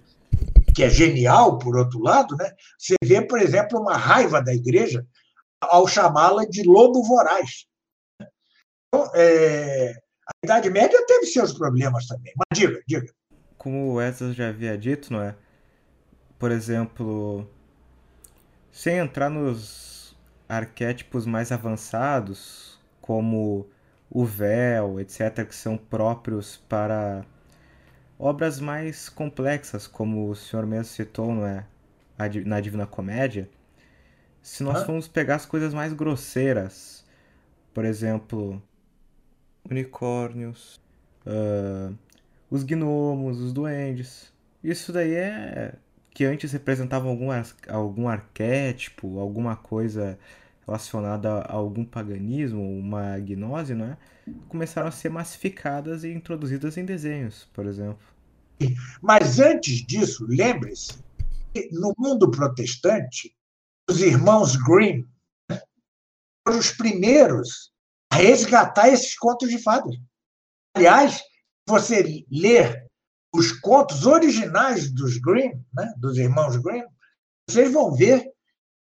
que é genial, por outro lado, né? você vê, por exemplo, uma raiva da igreja ao chamá-la de lobo voraz. Então, é, a Idade Média teve seus problemas também, mas diga, diga. Como o Wesley já havia dito, não é? Por exemplo, sem entrar nos arquétipos mais avançados, como o véu, etc., que são próprios para obras mais complexas, como o senhor mesmo citou não é? na Divina Comédia. Se nós ah. formos pegar as coisas mais grosseiras, por exemplo, unicórnios, uh, os gnomos, os duendes, isso daí é que antes representavam algum, algum arquétipo, alguma coisa relacionada a algum paganismo, uma gnose, não é? Começaram a ser massificadas e introduzidas em desenhos, por exemplo. Mas antes disso, lembre-se, no mundo protestante, os irmãos Grimm foram os primeiros a resgatar esses contos de fadas. Aliás, você ler os contos originais dos Grimm, né, dos irmãos Grimm, vocês vão ver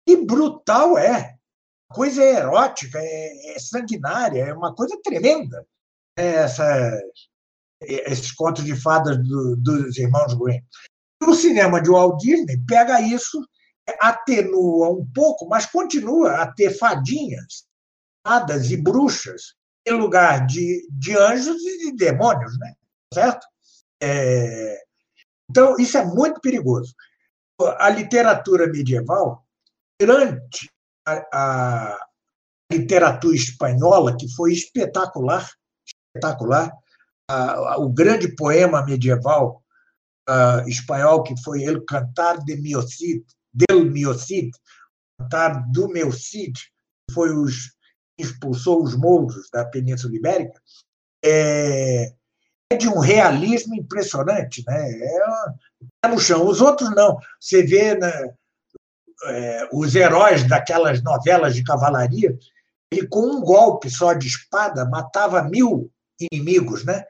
que brutal é coisa é erótica, é, é sanguinária, é uma coisa tremenda. Né, Essas, esses contos de fadas do, dos irmãos Grimm. O cinema de Walt Disney pega isso, atenua um pouco, mas continua a ter fadinhas, fadas e bruxas, em lugar de, de anjos e de demônios, né? certo? É... Então, isso é muito perigoso. A literatura medieval, durante a, literatura espanhola, que foi espetacular, espetacular. o grande poema medieval espanhol, que foi El Cantar de meu Cid, del meu Cid, Cantar do meu Cid, que foi os expulsou os mouros da Península Ibérica, é, é de um realismo impressionante, né? É, é no chão. Os outros não. Você vê né, é, os heróis daquelas novelas de cavalaria, ele com um golpe só de espada matava mil inimigos, né?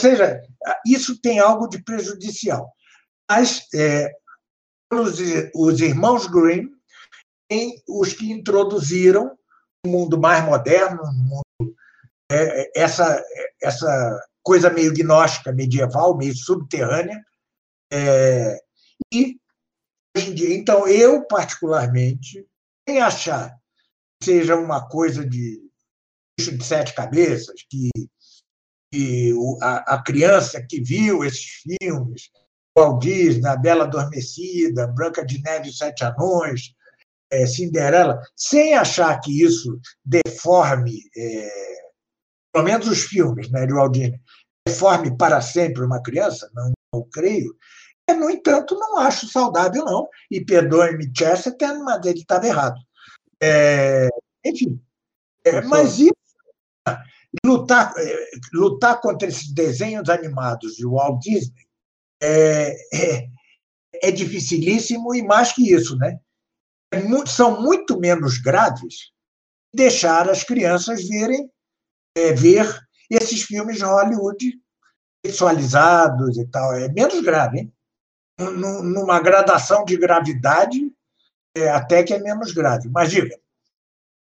Ou seja, isso tem algo de prejudicial. Mas é, os, os irmãos Grimm têm os que introduziram um mundo mais moderno, um mundo, é, essa, essa coisa meio gnóstica, medieval, meio subterrânea, é, e hoje em dia. Então, eu, particularmente, sem achar que seja uma coisa de bicho de sete cabeças, que, que a, a criança que viu esses filmes, Walt Disney, A Bela Adormecida, Branca de Neve e Sete Anões, é, Cinderela, sem achar que isso deforme, é, pelo menos os filmes né, de Walt Disney, deforme para sempre uma criança, não, não creio. No entanto, não acho saudável, não. E perdoe-me, Chesterton, mas ele estava errado. É, enfim, é, mas isso, lutar, é, lutar contra esses desenhos animados de Walt Disney é, é, é dificilíssimo e mais que isso, né? É são muito menos graves deixar as crianças verem, é, ver esses filmes de Hollywood sexualizados e tal. É menos grave, hein? Numa gradação de gravidade, é, até que é menos grave. Mas diga.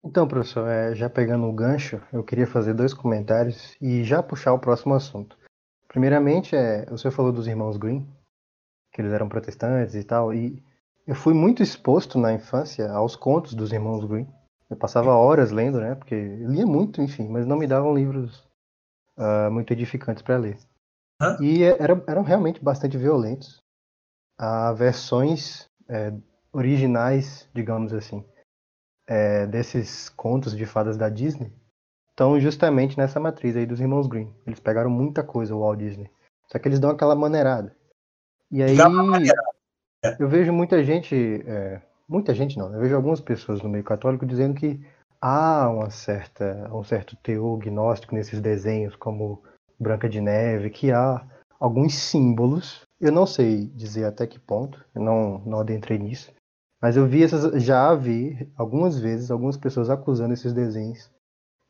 Então, professor, é, já pegando o gancho, eu queria fazer dois comentários e já puxar o próximo assunto. Primeiramente, é, o senhor falou dos irmãos Green, que eles eram protestantes e tal, e eu fui muito exposto na infância aos contos dos irmãos Green. Eu passava horas lendo, né? Porque eu lia muito, enfim, mas não me davam livros uh, muito edificantes para ler. Hã? E é, eram, eram realmente bastante violentos. Há versões é, originais, digamos assim, é, desses contos de fadas da Disney estão justamente nessa matriz aí dos irmãos Green. Eles pegaram muita coisa, o Walt Disney. Só que eles dão aquela maneirada. E aí eu vejo muita gente, é, muita gente não, eu vejo algumas pessoas no meio católico dizendo que há uma certa, um certo teor gnóstico nesses desenhos, como Branca de Neve, que há alguns símbolos. Eu não sei dizer até que ponto, eu não, não adentrei nisso. Mas eu vi essas, já vi algumas vezes algumas pessoas acusando esses desenhos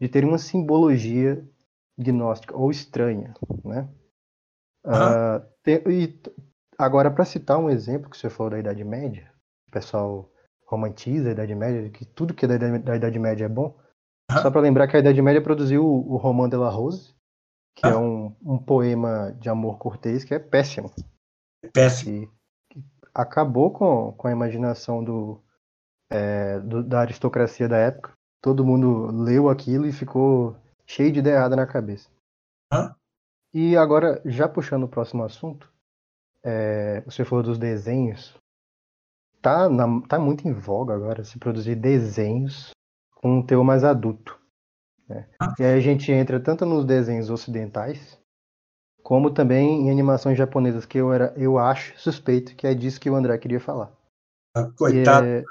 de terem uma simbologia gnóstica ou estranha, né? Uhum. Uh, tem, e agora, para citar um exemplo que você falou da Idade Média, o pessoal romantiza a Idade Média, que tudo que é da, da Idade Média é bom. Uhum. Só para lembrar que a Idade Média produziu o, o Roman de la Rose, que uhum. é um, um poema de amor cortês que é péssimo. Péssimo. E, acabou com, com a imaginação do, é, do, da aristocracia da época. Todo mundo leu aquilo e ficou cheio de ideia errada na cabeça. Hã? E agora, já puxando o próximo assunto, é, você falou dos desenhos. Tá, na, tá muito em voga agora se produzir desenhos com um teor mais adulto. Né? E aí a gente entra tanto nos desenhos ocidentais, como também em animações japonesas, que eu, era, eu acho suspeito que é disso que o André queria falar. Ah, coitado. É,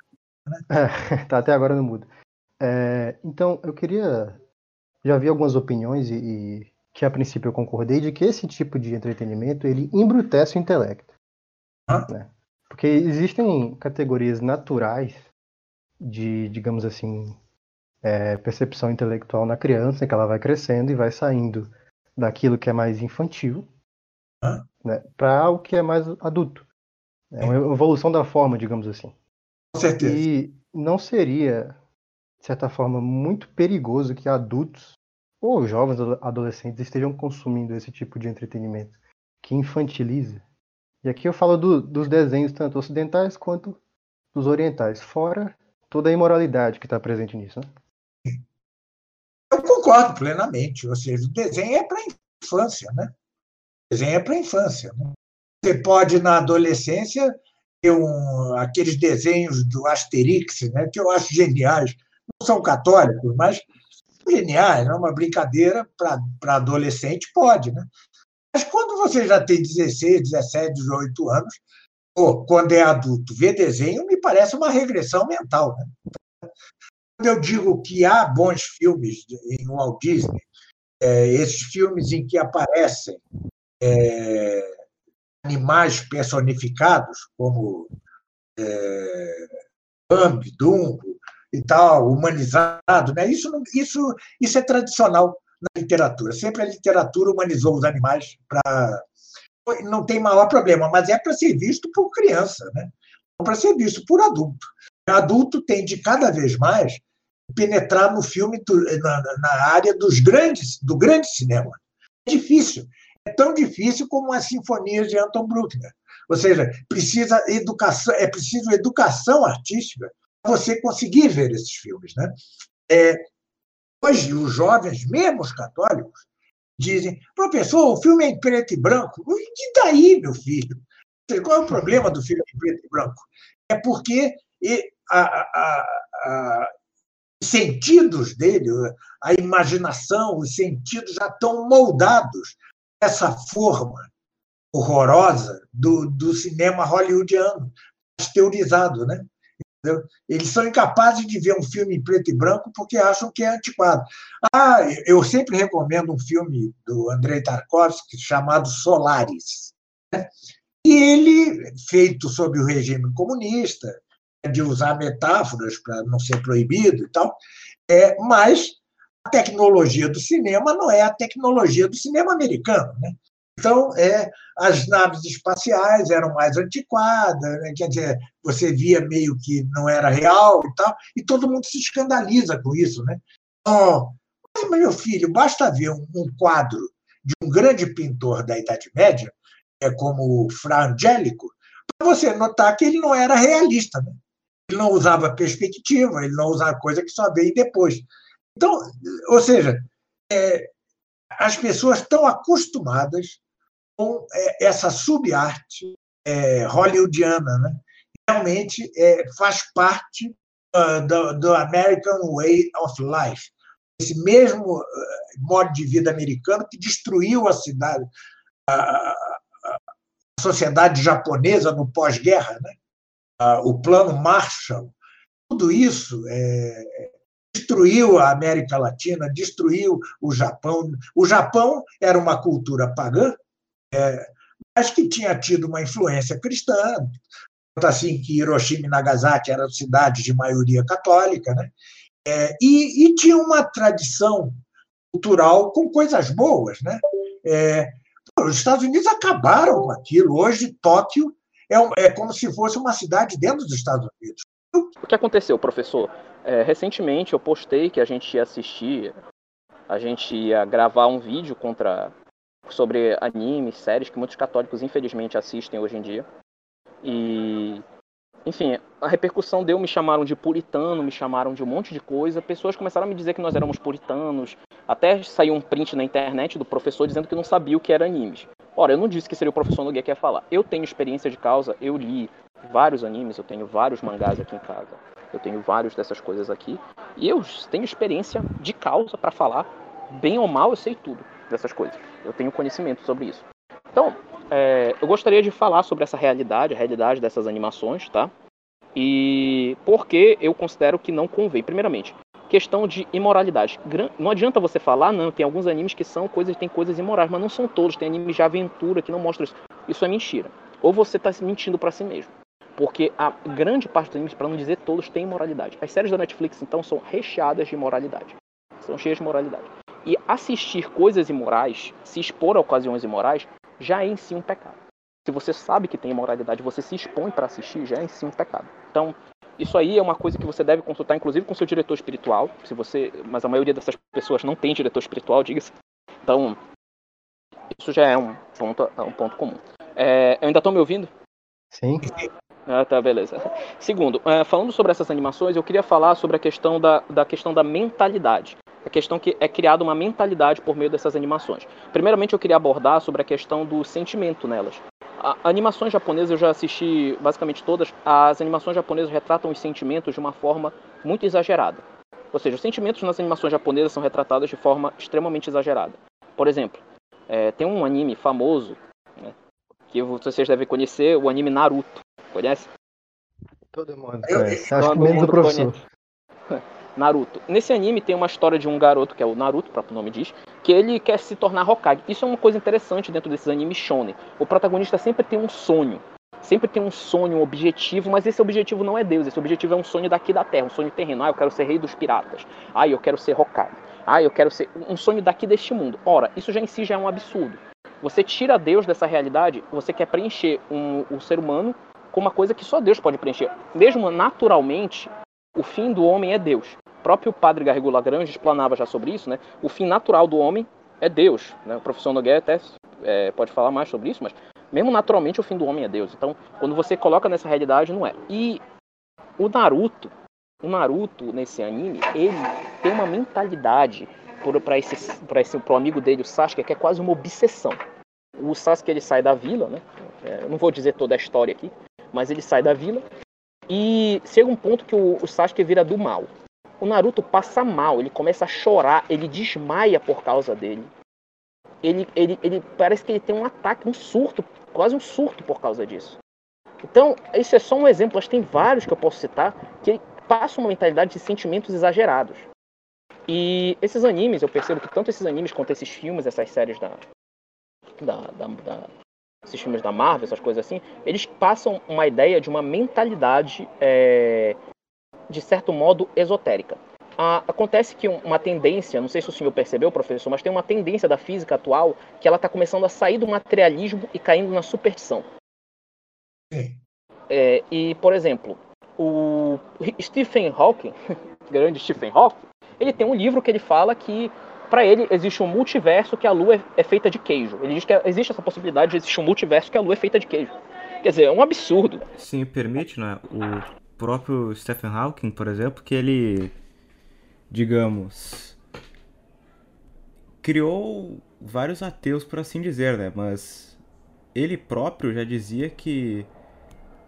é, tá até agora no mudo. É, então, eu queria. Já vi algumas opiniões e, e, que a princípio eu concordei de que esse tipo de entretenimento ele embrutece o intelecto. Ah? Né? Porque existem categorias naturais de, digamos assim, é, percepção intelectual na criança, que ela vai crescendo e vai saindo daquilo que é mais infantil né, para o que é mais adulto. É uma evolução da forma, digamos assim. Com certeza. E não seria, de certa forma, muito perigoso que adultos ou jovens adolescentes estejam consumindo esse tipo de entretenimento que infantiliza. E aqui eu falo do, dos desenhos tanto ocidentais quanto dos orientais, fora toda a imoralidade que está presente nisso. Né? Concordo plenamente. Ou seja, o desenho é para a infância, né? O desenho é para a infância. Né? Você pode, na adolescência, ter um, aqueles desenhos do Asterix, né, que eu acho geniais. Não são católicos, mas geniais, é uma brincadeira para adolescente, pode, né? Mas quando você já tem 16, 17, 18 anos, ou quando é adulto, ver desenho me parece uma regressão mental. Né? Eu digo que há bons filmes em Walt Disney, é, esses filmes em que aparecem é, animais personificados, como é, Bambi, Dumbo e tal, humanizado, né? isso, isso, isso é tradicional na literatura. Sempre a literatura humanizou os animais para. Não tem maior problema, mas é para ser visto por criança, né? não para ser visto por adulto. Adulto tem de cada vez mais penetrar no filme, na, na área dos grandes, do grande cinema. É difícil. É tão difícil como as sinfonias de Anton Bruckner. Ou seja, precisa educação, é preciso educação artística você conseguir ver esses filmes. Né? É, hoje, os jovens, mesmo os católicos, dizem: professor, o filme é em preto e branco. E daí, meu filho? Qual é o problema do filme em preto e branco? É porque a, a, a, sentidos dele, a imaginação, os sentidos já estão moldados essa forma horrorosa do, do cinema hollywoodiano, pasteurizado, né? Eles são incapazes de ver um filme em preto e branco porque acham que é antiquado. Ah, eu sempre recomendo um filme do Andrei Tarkovsky chamado Solaris. Né? E ele, feito sob o regime comunista, de usar metáforas para não ser proibido e tal, é, mas a tecnologia do cinema não é a tecnologia do cinema americano. Né? Então, é, as naves espaciais eram mais antiquadas, né? quer dizer, você via meio que não era real e tal, e todo mundo se escandaliza com isso. Né? Oh, mas, meu filho, basta ver um, um quadro de um grande pintor da Idade Média, é como Fra Angélico, para você notar que ele não era realista. Né? Ele não usava perspectiva, ele não usava coisa que só veio depois. Então, ou seja, é, as pessoas estão acostumadas com é, essa subarte é, hollywoodiana, né? realmente é, faz parte uh, do, do, American Way of Life, esse mesmo uh, modo de vida americano que destruiu a cidade, a, a sociedade japonesa no pós-guerra, né? O Plano Marshall, tudo isso é, destruiu a América Latina, destruiu o Japão. O Japão era uma cultura pagã, é, mas que tinha tido uma influência cristã, assim que Hiroshima e Nagasaki eram cidades de maioria católica, né? É, e, e, tinha uma tradição cultural com coisas boas, né? É, os Estados Unidos acabaram com aquilo. Hoje, Tóquio é, é, como se fosse uma cidade dentro dos Estados Unidos. O que aconteceu, professor? É, recentemente eu postei que a gente ia assistir, a gente ia gravar um vídeo contra sobre animes, séries que muitos católicos infelizmente assistem hoje em dia. E enfim, a repercussão deu, me chamaram de puritano, me chamaram de um monte de coisa. Pessoas começaram a me dizer que nós éramos puritanos. Até saiu um print na internet do professor dizendo que não sabia o que era animes. Ora, eu não disse que seria o professor Nogueira que ia falar. Eu tenho experiência de causa, eu li vários animes, eu tenho vários mangás aqui em casa. Eu tenho vários dessas coisas aqui. E eu tenho experiência de causa para falar. Bem ou mal, eu sei tudo dessas coisas. Eu tenho conhecimento sobre isso. Então, é, eu gostaria de falar sobre essa realidade, a realidade dessas animações, tá? E por que eu considero que não convém. Primeiramente, questão de imoralidade. Não adianta você falar, não, tem alguns animes que são coisas, tem coisas imorais, mas não são todos. Tem animes de aventura que não mostram isso. Isso é mentira. Ou você está mentindo para si mesmo. Porque a grande parte dos animes, para não dizer todos, tem imoralidade. As séries da Netflix, então, são recheadas de imoralidade. São cheias de moralidade. E assistir coisas imorais, se expor a ocasiões imorais, já é em si um pecado. Se você sabe que tem imoralidade, você se expõe para assistir, já é em si um pecado. Então, isso aí é uma coisa que você deve consultar, inclusive, com seu diretor espiritual. Se você, mas a maioria dessas pessoas não tem diretor espiritual, diga-se. Então, isso já é um ponto, um ponto comum. É, eu ainda estou me ouvindo? Sim. Ah, tá, beleza. Segundo, é, falando sobre essas animações, eu queria falar sobre a questão da, da questão da mentalidade. A questão que é criada uma mentalidade por meio dessas animações. Primeiramente, eu queria abordar sobre a questão do sentimento nelas. A, animações japonesas, eu já assisti basicamente todas. As animações japonesas retratam os sentimentos de uma forma muito exagerada. Ou seja, os sentimentos nas animações japonesas são retratados de forma extremamente exagerada. Por exemplo, é, tem um anime famoso né, que vocês devem conhecer, o anime Naruto. Conhece? Todo mundo conhece. Acho que menos o professor. Conhece. Naruto. Nesse anime tem uma história de um garoto, que é o Naruto, o próprio nome diz, que ele quer se tornar Hokage. Isso é uma coisa interessante dentro desses animes shonen. O protagonista sempre tem um sonho. Sempre tem um sonho, um objetivo, mas esse objetivo não é Deus. Esse objetivo é um sonho daqui da Terra, um sonho terreno. Ah, eu quero ser rei dos piratas. Ah, eu quero ser Hokage. Ah, eu quero ser um sonho daqui deste mundo. Ora, isso já em si já é um absurdo. Você tira Deus dessa realidade, você quer preencher um, o ser humano com uma coisa que só Deus pode preencher. Mesmo naturalmente, o fim do homem é Deus próprio padre Garrigou Lagrange explanava já sobre isso, né? O fim natural do homem é Deus. Né? O professor Nogueira até é, pode falar mais sobre isso, mas mesmo naturalmente o fim do homem é Deus. Então, quando você coloca nessa realidade, não é. E o Naruto, o Naruto nesse anime, ele tem uma mentalidade para esse, pra esse pro amigo dele, o Sasuke, que é quase uma obsessão. O Sasuke ele sai da vila, né? É, não vou dizer toda a história aqui, mas ele sai da vila e chega um ponto que o Sasuke vira do mal. O Naruto passa mal, ele começa a chorar, ele desmaia por causa dele. Ele, ele, ele parece que ele tem um ataque, um surto, quase um surto por causa disso. Então, isso é só um exemplo, mas tem vários que eu posso citar que passam uma mentalidade de sentimentos exagerados. E esses animes, eu percebo que tanto esses animes quanto esses filmes, essas séries da, da, da, da esses filmes da Marvel, essas coisas assim, eles passam uma ideia de uma mentalidade, é, de certo modo, esotérica. Ah, acontece que uma tendência, não sei se o senhor percebeu, professor, mas tem uma tendência da física atual que ela está começando a sair do materialismo e caindo na superstição. É, e, por exemplo, o Stephen Hawking, grande Stephen Hawking, ele tem um livro que ele fala que para ele existe um multiverso que a Lua é, é, feita de queijo. Ele diz que existe essa possibilidade de existir um multiverso que a Lua é feita de queijo. Quer dizer, é um absurdo. Sim, permite, né? O próprio Stephen Hawking, por exemplo, que ele, digamos, criou vários ateus, por assim dizer, né? Mas ele próprio já dizia que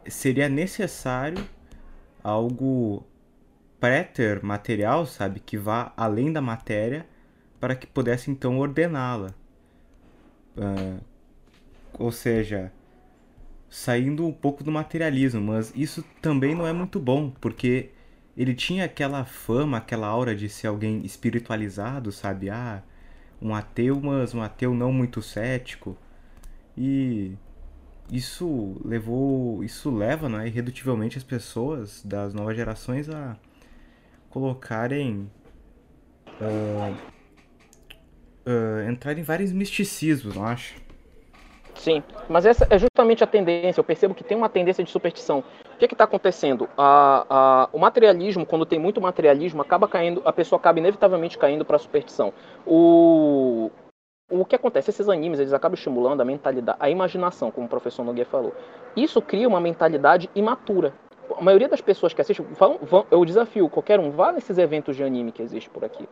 seria necessário algo préter material, sabe, que vá além da matéria para que pudesse então ordená-la. Uh, ou seja, saindo um pouco do materialismo, mas isso também não é muito bom, porque ele tinha aquela fama, aquela aura de ser alguém espiritualizado, sabe? Ah, um ateu, mas um ateu não muito cético. E isso levou, isso leva, né, irredutivelmente as pessoas das novas gerações a colocarem uh, uh, entrar em vários misticismos, não acho? Sim, mas essa é justamente a tendência. Eu percebo que tem uma tendência de superstição. O que está acontecendo? A, a, o materialismo, quando tem muito materialismo, acaba caindo, a pessoa acaba inevitavelmente caindo para a superstição. O, o que acontece? Esses animes eles acabam estimulando a mentalidade, a imaginação, como o professor Nogueira falou. Isso cria uma mentalidade imatura. A maioria das pessoas que assistem, vão, vão, eu desafio qualquer um, vá nesses eventos de anime que existe por aqui.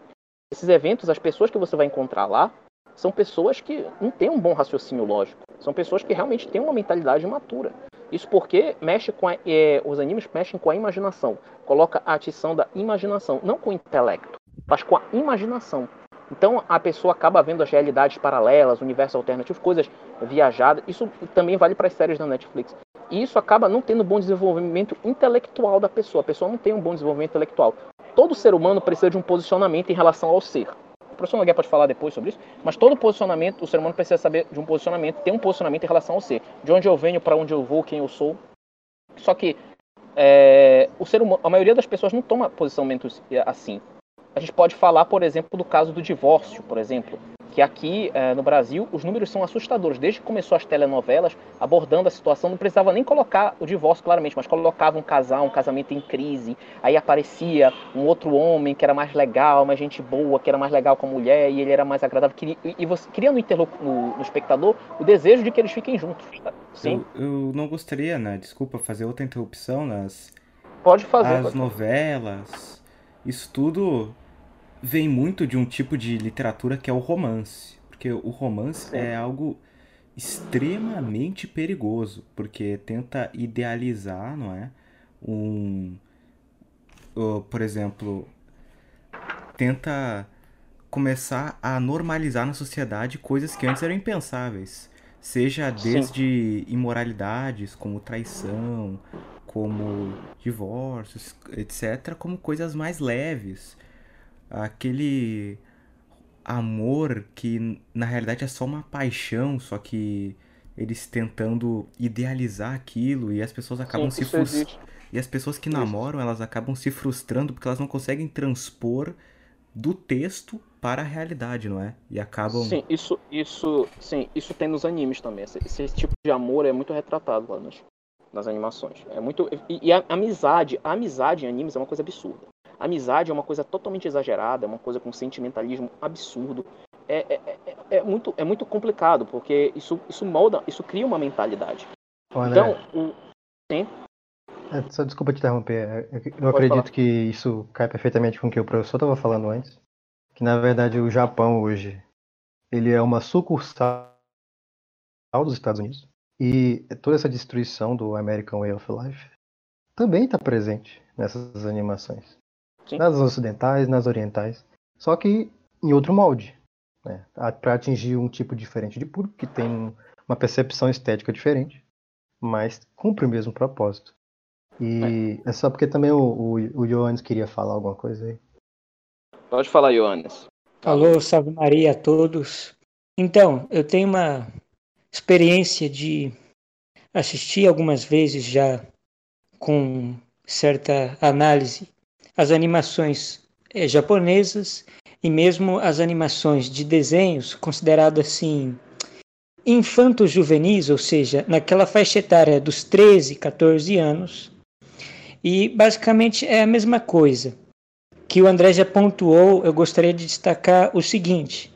Esses eventos, as pessoas que você vai encontrar lá, são pessoas que não têm um bom raciocínio lógico. São pessoas que realmente têm uma mentalidade imatura. Isso porque mexe com a, é, os animes mexem com a imaginação. Coloca a atição da imaginação, não com o intelecto, mas com a imaginação. Então a pessoa acaba vendo as realidades paralelas, universos alternativos, coisas viajadas. Isso também vale para as séries da Netflix. E isso acaba não tendo bom desenvolvimento intelectual da pessoa. A pessoa não tem um bom desenvolvimento intelectual todo ser humano precisa de um posicionamento em relação ao ser. O professor Nogueira pode falar depois sobre isso, mas todo posicionamento, o ser humano precisa saber de um posicionamento, ter um posicionamento em relação ao ser. De onde eu venho, para onde eu vou, quem eu sou. Só que é, o ser humano, a maioria das pessoas não toma posicionamentos assim. A gente pode falar, por exemplo, do caso do divórcio, por exemplo que aqui é, no Brasil os números são assustadores. Desde que começou as telenovelas abordando a situação, não precisava nem colocar o divórcio claramente, mas colocava um casal, um casamento em crise, aí aparecia um outro homem que era mais legal, mais gente boa, que era mais legal com a mulher e ele era mais agradável, e, e você cria no, no, no, espectador o desejo de que eles fiquem juntos. Sim. Eu, eu não gostaria, né? Desculpa fazer outra interrupção nas. Pode fazer. As novelas, isso tudo vem muito de um tipo de literatura que é o romance. Porque o romance Sim. é algo extremamente perigoso, porque tenta idealizar, não é? Um. por exemplo, tenta começar a normalizar na sociedade coisas que antes eram impensáveis. Seja desde Sim. imoralidades, como traição, como divórcios, etc., como coisas mais leves aquele amor que na realidade é só uma paixão, só que eles tentando idealizar aquilo e as pessoas acabam Sim, se frustrando. E as pessoas que namoram, elas acabam se frustrando porque elas não conseguem transpor do texto para a realidade, não é? E acabam Sim, isso isso, sim, isso tem nos animes também. Esse, esse tipo de amor é muito retratado lá nas, nas animações. É muito e, e a amizade, a amizade em animes é uma coisa absurda. Amizade é uma coisa totalmente exagerada, é uma coisa com sentimentalismo absurdo. É, é, é, é muito, é muito complicado, porque isso, isso molda, isso cria uma mentalidade. Ô, então, o... sim. É, só desculpa te interromper. É, eu acredito falar. que isso cai perfeitamente com o que o professor estava falando antes. Que na verdade o Japão hoje ele é uma sucursal dos Estados Unidos. E toda essa destruição do American Way of Life também está presente nessas animações. Sim. Nas ocidentais, nas orientais. Só que em outro molde. Né? Para atingir um tipo diferente de público, que tem uma percepção estética diferente, mas cumpre o mesmo propósito. E é, é só porque também o, o, o Johannes queria falar alguma coisa aí. Pode falar, Johannes. Alô, salve Maria a todos. Então, eu tenho uma experiência de assistir algumas vezes já com certa análise as animações é, japonesas e mesmo as animações de desenhos consideradas assim infantos juvenis, ou seja, naquela faixa etária dos 13, 14 anos. E basicamente é a mesma coisa que o André já pontuou, eu gostaria de destacar o seguinte: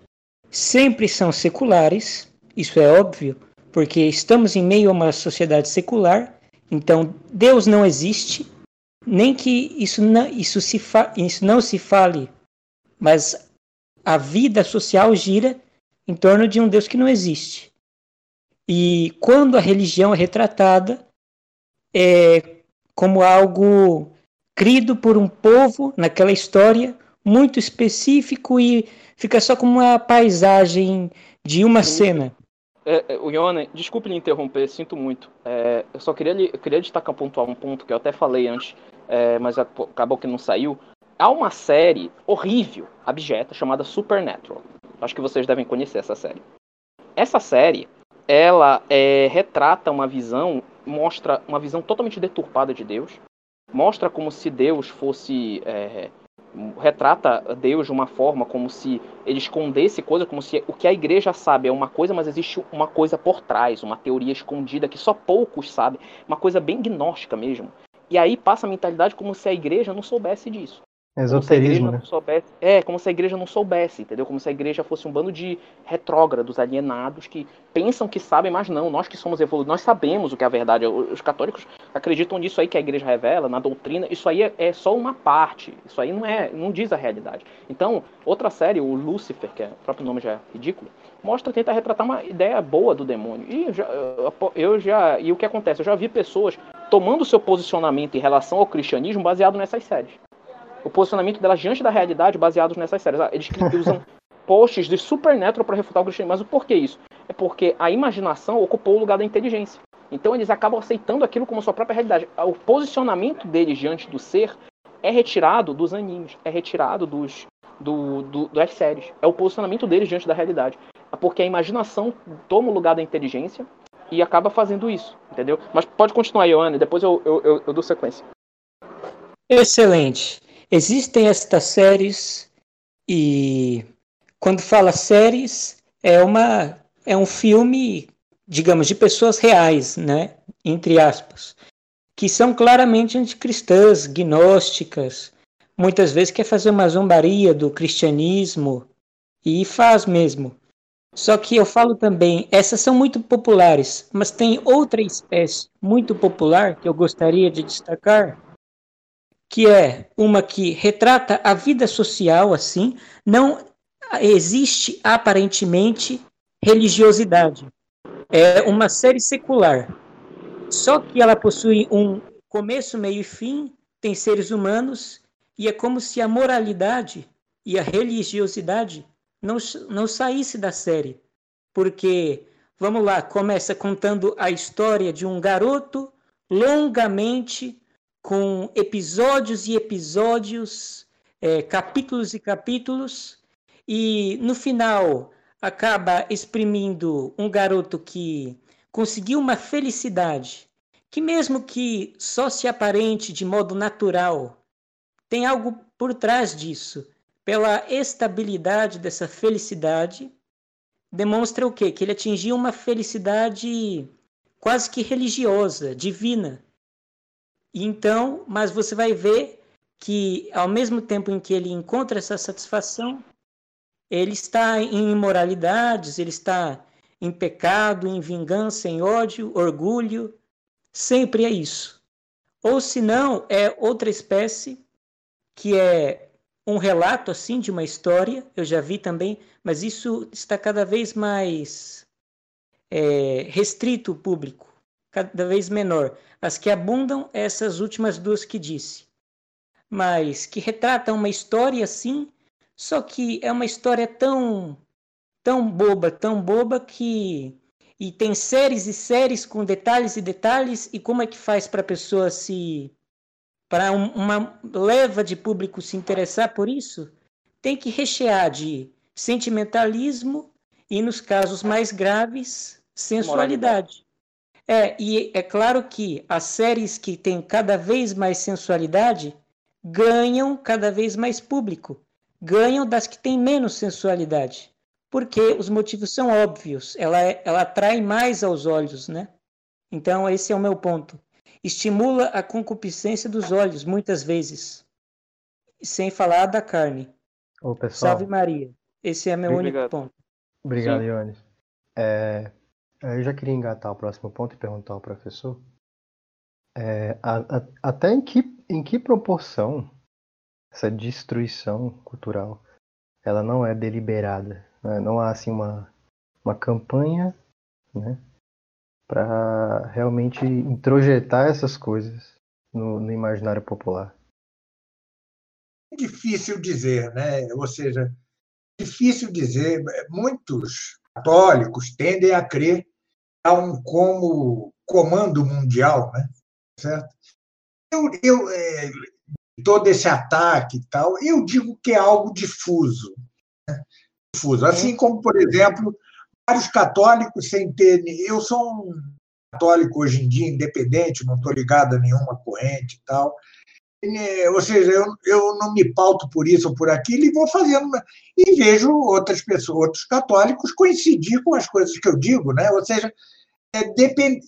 sempre são seculares, isso é óbvio, porque estamos em meio a uma sociedade secular, então Deus não existe, nem que isso não, isso se fa, isso não se fale, mas a vida social gira em torno de um Deus que não existe. E quando a religião é retratada é como algo crido por um povo naquela história muito específico e fica só como uma paisagem de uma cena. É, é, o Ione, desculpe lhe interromper, sinto muito. É, eu só queria, eu queria destacar pontuar um ponto que eu até falei antes, é, mas acabou que não saiu. Há uma série horrível, abjeta, chamada Supernatural. Acho que vocês devem conhecer essa série. Essa série, ela é, retrata uma visão, mostra uma visão totalmente deturpada de Deus. Mostra como se Deus fosse é, retrata Deus de uma forma como se ele escondesse coisa, como se o que a igreja sabe é uma coisa, mas existe uma coisa por trás, uma teoria escondida que só poucos sabem, uma coisa bem gnóstica mesmo. E aí passa a mentalidade como se a igreja não soubesse disso. Esoterismo, né? Soubesse, é, como se a igreja não soubesse, entendeu? Como se a igreja fosse um bando de retrógrados, alienados, que pensam que sabem, mas não. Nós que somos evoluídos, nós sabemos o que é a verdade. Os católicos acreditam nisso aí que a igreja revela, na doutrina. Isso aí é, é só uma parte. Isso aí não é, não diz a realidade. Então, outra série, o Lúcifer, que é, o próprio nome já é ridículo, mostra tentar retratar uma ideia boa do demônio. E já, eu já, e o que acontece? Eu já vi pessoas tomando seu posicionamento em relação ao cristianismo baseado nessas séries o posicionamento delas diante da realidade baseados nessas séries. Ah, eles usam posts de Supernatural para refutar o cristianismo. Mas o porquê isso? É porque a imaginação ocupou o lugar da inteligência. Então eles acabam aceitando aquilo como sua própria realidade. O posicionamento deles diante do ser é retirado dos animes, é retirado dos, do, do, das séries. É o posicionamento deles diante da realidade. É porque a imaginação toma o lugar da inteligência e acaba fazendo isso, entendeu? Mas pode continuar, Ioane, depois eu, eu, eu, eu dou sequência. Excelente. Existem estas séries e quando fala séries é uma é um filme, digamos, de pessoas reais, né, entre aspas, que são claramente anticristãs, gnósticas, muitas vezes quer fazer uma zombaria do cristianismo e faz mesmo. Só que eu falo também, essas são muito populares, mas tem outra espécie muito popular que eu gostaria de destacar, que é uma que retrata a vida social assim, não existe aparentemente religiosidade. É uma série secular. Só que ela possui um começo, meio e fim, tem seres humanos, e é como se a moralidade e a religiosidade não, não saísse da série. Porque, vamos lá, começa contando a história de um garoto longamente com episódios e episódios, é, capítulos e capítulos, e no final acaba exprimindo um garoto que conseguiu uma felicidade que, mesmo que só se aparente de modo natural, tem algo por trás disso. Pela estabilidade dessa felicidade, demonstra o quê? Que ele atingiu uma felicidade quase que religiosa, divina. Então, mas você vai ver que ao mesmo tempo em que ele encontra essa satisfação, ele está em imoralidades, ele está em pecado, em vingança, em ódio, orgulho. Sempre é isso. Ou se não, é outra espécie que é um relato assim de uma história, eu já vi também, mas isso está cada vez mais é, restrito o público, cada vez menor. As que abundam, essas últimas duas que disse, mas que retratam uma história assim, só que é uma história tão tão boba, tão boba que e tem séries e séries com detalhes e detalhes e como é que faz para a pessoa se para um, uma leva de público se interessar por isso, tem que rechear de sentimentalismo e, nos casos mais graves, sensualidade. É, e é claro que as séries que têm cada vez mais sensualidade ganham cada vez mais público, ganham das que têm menos sensualidade, porque os motivos são óbvios, ela, é, ela atrai mais aos olhos, né? Então, esse é o meu ponto estimula a concupiscência dos olhos, muitas vezes. Sem falar da carne. Ô, pessoal, Salve Maria. Esse é meu Obrigado. único ponto. Obrigado, Sim. Iones. É, eu já queria engatar o próximo ponto e perguntar ao professor. É, a- a- até em que, em que proporção essa destruição cultural ela não é deliberada? né? Não há assim uma, uma campanha né, para realmente introjetar essas coisas no, no imaginário popular. É difícil dizer, né? Ou seja, difícil dizer. Muitos católicos tendem a crer a um como comando mundial, né? Certo? Eu, eu é, todo esse ataque e tal, eu digo que é algo difuso, né? difuso. Assim como, por exemplo, vários católicos sem ter. Eu sou um católico hoje em dia independente, não estou ligado a nenhuma corrente e tal. E, Ou seja, eu, eu não me pauto por isso ou por aquilo e vou fazendo. E vejo outras pessoas, outros católicos coincidir com as coisas que eu digo, né? Ou seja, é, depende.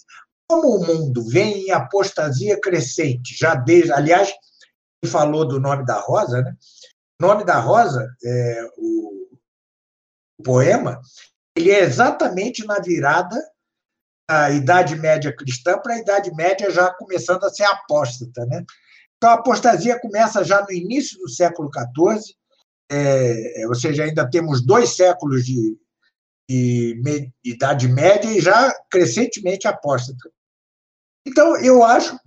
Como o mundo vem em apostasia crescente, já desde. Aliás, ele falou do nome da Rosa, né? O nome da Rosa, é, o, o poema, ele é exatamente na virada da Idade Média cristã para a Idade Média já começando a ser apóstata, né? Então, a apostasia começa já no início do século XIV, é, ou seja, ainda temos dois séculos de, de Idade Média e já crescentemente apóstata. Então, eu acho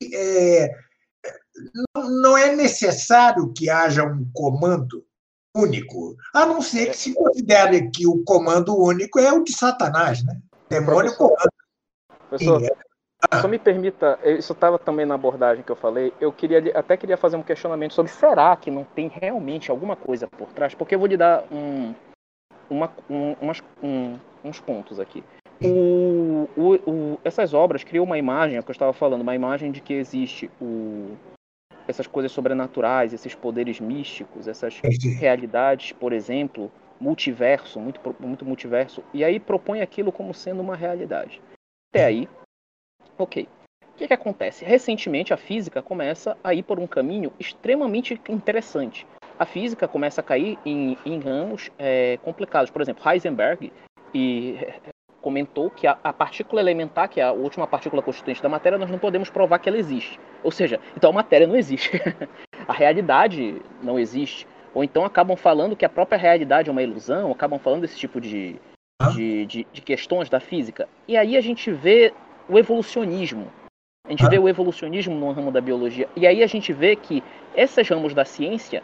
que é, não, não é necessário que haja um comando único, a não ser que se considere que o comando único é o de Satanás, né? O demônio comanda. Professor, Sim, só me permita, isso estava também na abordagem que eu falei. Eu queria até queria fazer um questionamento sobre será que não tem realmente alguma coisa por trás? Porque eu vou lhe dar um, uma, um, umas- um- uns pontos aqui. O, o, o- essas obras criam uma imagem, é o que eu estava falando, uma imagem de que existe o, essas coisas sobrenaturais, esses poderes místicos, essas realidades, por exemplo, multiverso, muito, muito multiverso, e aí propõe aquilo como sendo uma realidade. Até aí, ok. O que, que acontece? Recentemente a física começa a ir por um caminho extremamente interessante. A física começa a cair em, em ramos é, complicados. Por exemplo, Heisenberg e, comentou que a, a partícula elementar, que é a última partícula constituinte da matéria, nós não podemos provar que ela existe. Ou seja, então a matéria não existe. a realidade não existe. Ou então acabam falando que a própria realidade é uma ilusão, acabam falando desse tipo de, de, de, de questões da física. E aí a gente vê o evolucionismo. A gente vê o evolucionismo no ramo da biologia. E aí a gente vê que esses ramos da ciência,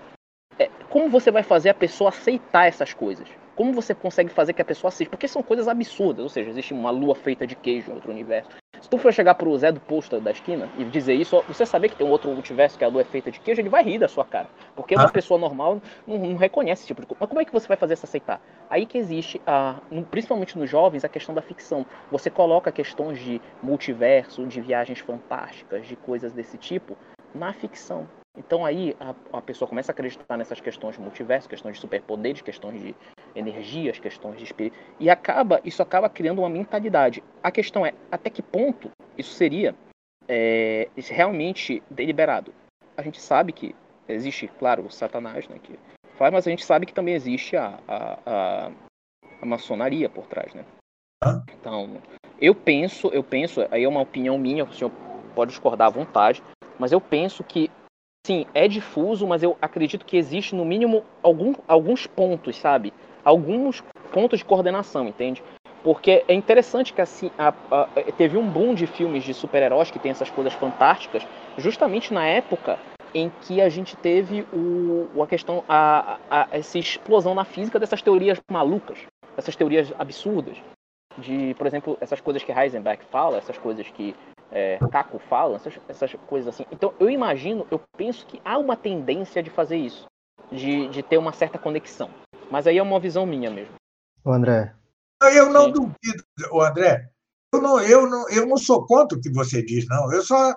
é, como você vai fazer a pessoa aceitar essas coisas? Como você consegue fazer que a pessoa aceite? Porque são coisas absurdas. Ou seja, existe uma lua feita de queijo em outro universo. Se tu for chegar pro Zé do posto da esquina e dizer isso, você saber que tem um outro multiverso que a lua é feita de queijo, ele vai rir da sua cara. Porque uma Ah. pessoa normal não, não reconhece esse tipo de coisa. Mas como é que você vai fazer isso aceitar? Aí que existe, a, principalmente nos jovens, a questão da ficção. Você coloca questões de multiverso, de viagens fantásticas, de coisas desse tipo, na ficção. Então aí a, a pessoa começa a acreditar nessas questões de multiverso, questões de superpoderes, questões de energias, questões de espírito. E acaba, isso acaba criando uma mentalidade. A questão é, até que ponto isso seria é, realmente deliberado? A gente sabe que existe, claro, o Satanás, né, que faz, mas a gente sabe que também existe a, a, a, a maçonaria por trás, né? Então, eu penso, eu penso, aí é uma opinião minha, o senhor pode discordar à vontade, mas eu penso que sim, é difuso, mas eu acredito que existe no mínimo algum, alguns pontos, sabe? Alguns pontos de coordenação, entende? Porque é interessante que assim a, a, teve um boom de filmes de super-heróis que tem essas coisas fantásticas, justamente na época em que a gente teve o, a questão, a, a, essa explosão na física dessas teorias malucas, essas teorias absurdas, de, por exemplo, essas coisas que Heisenberg fala, essas coisas que é, fala, essas, essas coisas assim. Então, eu imagino, eu penso que há uma tendência de fazer isso, de, de ter uma certa conexão. Mas aí é uma visão minha mesmo. O André. Eu não Sim. duvido, o André. Eu não, eu, não, eu não sou contra o que você diz, não. Eu só,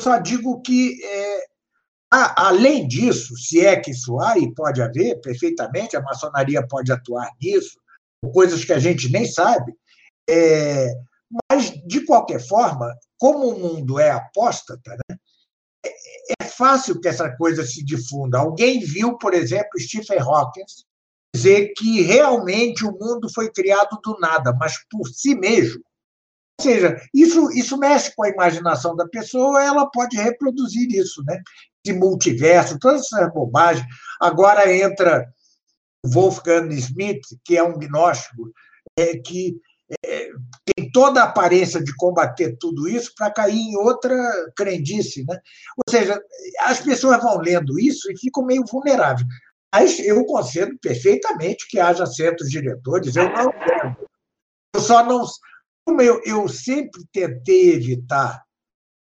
só digo que, é, a, além disso, se é que isso há, e pode haver perfeitamente, a maçonaria pode atuar nisso, coisas que a gente nem sabe, é, mas, de qualquer forma, como o mundo é apóstata, né, é, é fácil que essa coisa se difunda. Alguém viu, por exemplo, Stephen Hawking dizer que realmente o mundo foi criado do nada, mas por si mesmo. Ou seja, isso, isso mexe com a imaginação da pessoa, ela pode reproduzir isso, né? Esse multiverso, todas essas bobagens. Agora entra Wolfgang Smith, que é um gnóstico, é, que é, tem toda a aparência de combater tudo isso para cair em outra crendice. Né? Ou seja, as pessoas vão lendo isso e ficam meio vulneráveis. Mas eu concedo perfeitamente que haja certos diretores, eu não quero. Eu só não. Como eu, eu sempre tentei evitar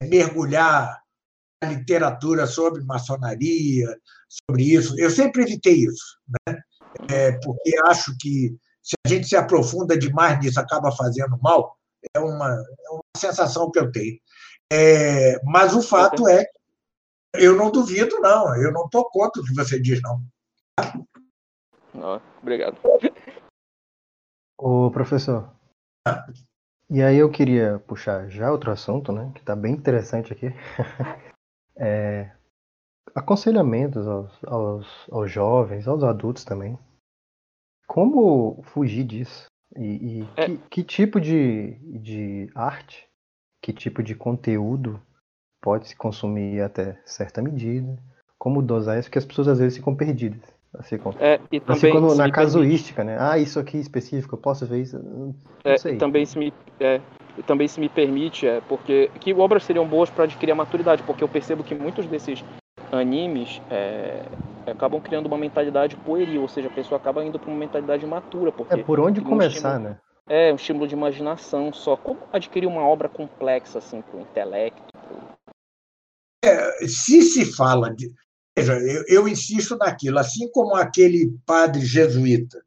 mergulhar na literatura sobre maçonaria, sobre isso, eu sempre evitei isso, né? É, porque acho que se a gente se aprofunda demais nisso, acaba fazendo mal, é uma, é uma sensação que eu tenho. É, mas o fato é que eu não duvido, não. Eu não estou contra o que você diz, não. Oh, obrigado. Ô, professor. E aí eu queria puxar já outro assunto, né? Que está bem interessante aqui. é, aconselhamentos aos, aos, aos jovens, aos adultos também, como fugir disso? E, e é. que, que, tipo de, de arte, que tipo de conteúdo pode se consumir até certa medida? Como dosar isso? Porque as pessoas às vezes ficam perdidas. Assim, é, e também, quando, na casuística, permite... né? Ah, isso aqui específico, eu posso ver isso? Não é, sei. Também se me, é, também se me permite, é, porque que obras seriam boas para adquirir a maturidade, porque eu percebo que muitos desses animes é, acabam criando uma mentalidade pueril, ou seja, a pessoa acaba indo para uma mentalidade matura. Porque é por onde começar, um né? É, um estímulo de imaginação só. Como adquirir uma obra complexa, assim, para o intelecto? É, se se fala de. Veja, eu, eu, insisto naquilo, assim como aquele padre jesuíta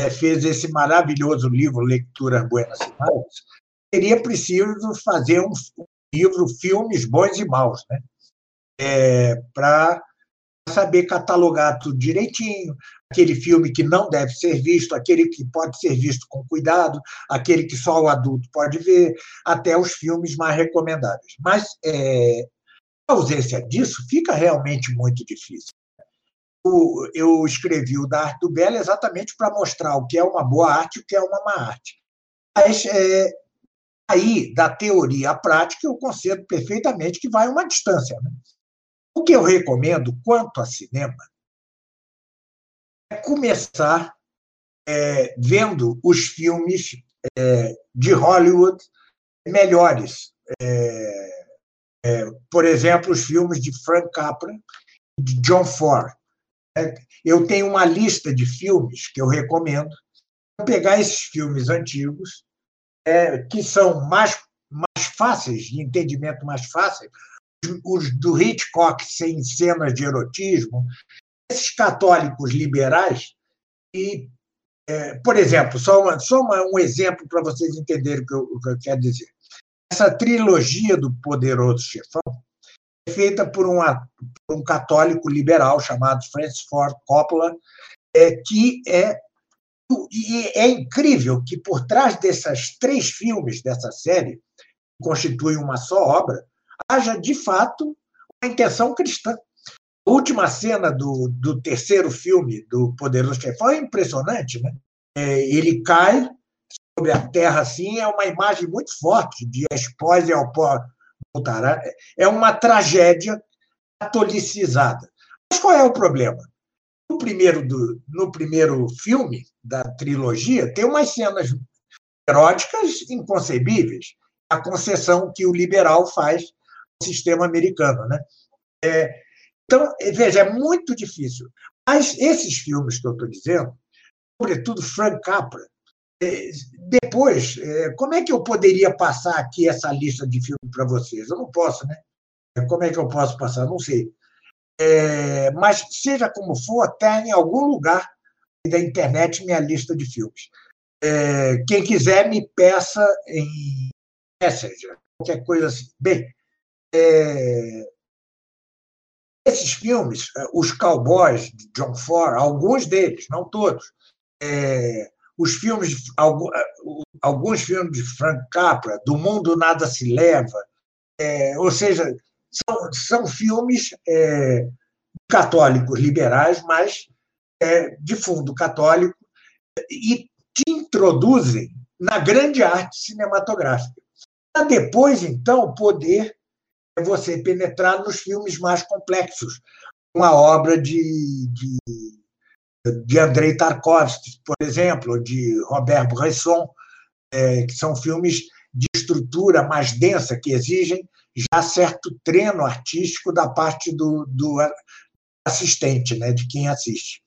é, fez esse maravilhoso livro, Lecturas Buenas e Maus, seria preciso fazer um, um livro, filmes bons e maus, né? É, para saber catalogar tudo direitinho, aquele filme que não deve ser visto, aquele que pode ser visto com cuidado, aquele que só o adulto pode ver, até os filmes mais recomendáveis. Mas é, ausência disso fica realmente muito difícil. Eu escrevi o da Arte do Belo exatamente para mostrar o que é uma boa arte e o que é uma má arte. Mas é, aí, da teoria à prática, eu concedo perfeitamente que vai uma distância. Né? O que eu recomendo quanto a cinema é começar é, vendo os filmes é, de Hollywood melhores. É, é por exemplo, os filmes de Frank Capra e de John Ford. É, eu tenho uma lista de filmes que eu recomendo. Vou pegar esses filmes antigos, é, que são mais, mais fáceis, de entendimento mais fácil, os do Hitchcock sem cenas de erotismo, esses católicos liberais, e, é, por exemplo, só, uma, só uma, um exemplo para vocês entenderem o que, eu, o que eu quero dizer. Essa trilogia do Poderoso Chefão é feita por, uma, por um católico liberal chamado Francis Ford Coppola, é, que é e é incrível que por trás desses três filmes dessa série, que constituem uma só obra, haja, de fato, uma intenção cristã. A última cena do, do terceiro filme do Poderoso Chefão é impressionante. Né? É, ele cai sobre a terra assim, é uma imagem muito forte de a esposa e ao pó É uma tragédia catolicizada. Mas qual é o problema? No primeiro, do, no primeiro filme da trilogia, tem umas cenas eróticas inconcebíveis. A concessão que o liberal faz ao sistema americano. Né? É, então, veja, é muito difícil. Mas esses filmes que eu estou dizendo, sobretudo Frank Capra, depois, é, como é que eu poderia passar aqui essa lista de filmes para vocês? Eu não posso, né? Como é que eu posso passar? Não sei. É, mas, seja como for, está em algum lugar da internet minha lista de filmes. É, quem quiser, me peça em Messenger, qualquer coisa assim. Bem, é, esses filmes, os Cowboys de John Ford, alguns deles, não todos, é, os filmes, alguns filmes de Frank Capra, Do Mundo Nada Se Leva, é, ou seja, são, são filmes é, católicos liberais, mas é, de fundo católico, e te introduzem na grande arte cinematográfica. Para depois, então, poder você penetrar nos filmes mais complexos, uma obra de, de, de Andrei Tarkovsky, por exemplo, de Robert Bresson, é, que são filmes de estrutura mais densa, que exigem já certo treino artístico da parte do, do assistente, né, de quem assiste.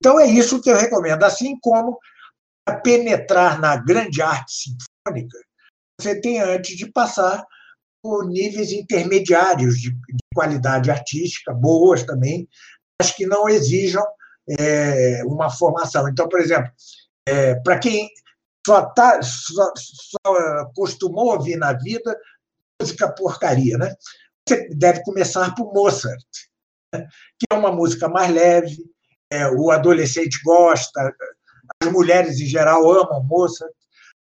Então, é isso que eu recomendo. Assim como para penetrar na grande arte sinfônica, você tem antes de passar por níveis intermediários de, de qualidade artística, boas também, mas que não exijam é, uma formação. Então, por exemplo, é, para quem só, tá, só, só costumou ouvir na vida música porcaria, né? Você deve começar por Mozart, né? que é uma música mais leve, é, o adolescente gosta, as mulheres em geral amam Mozart,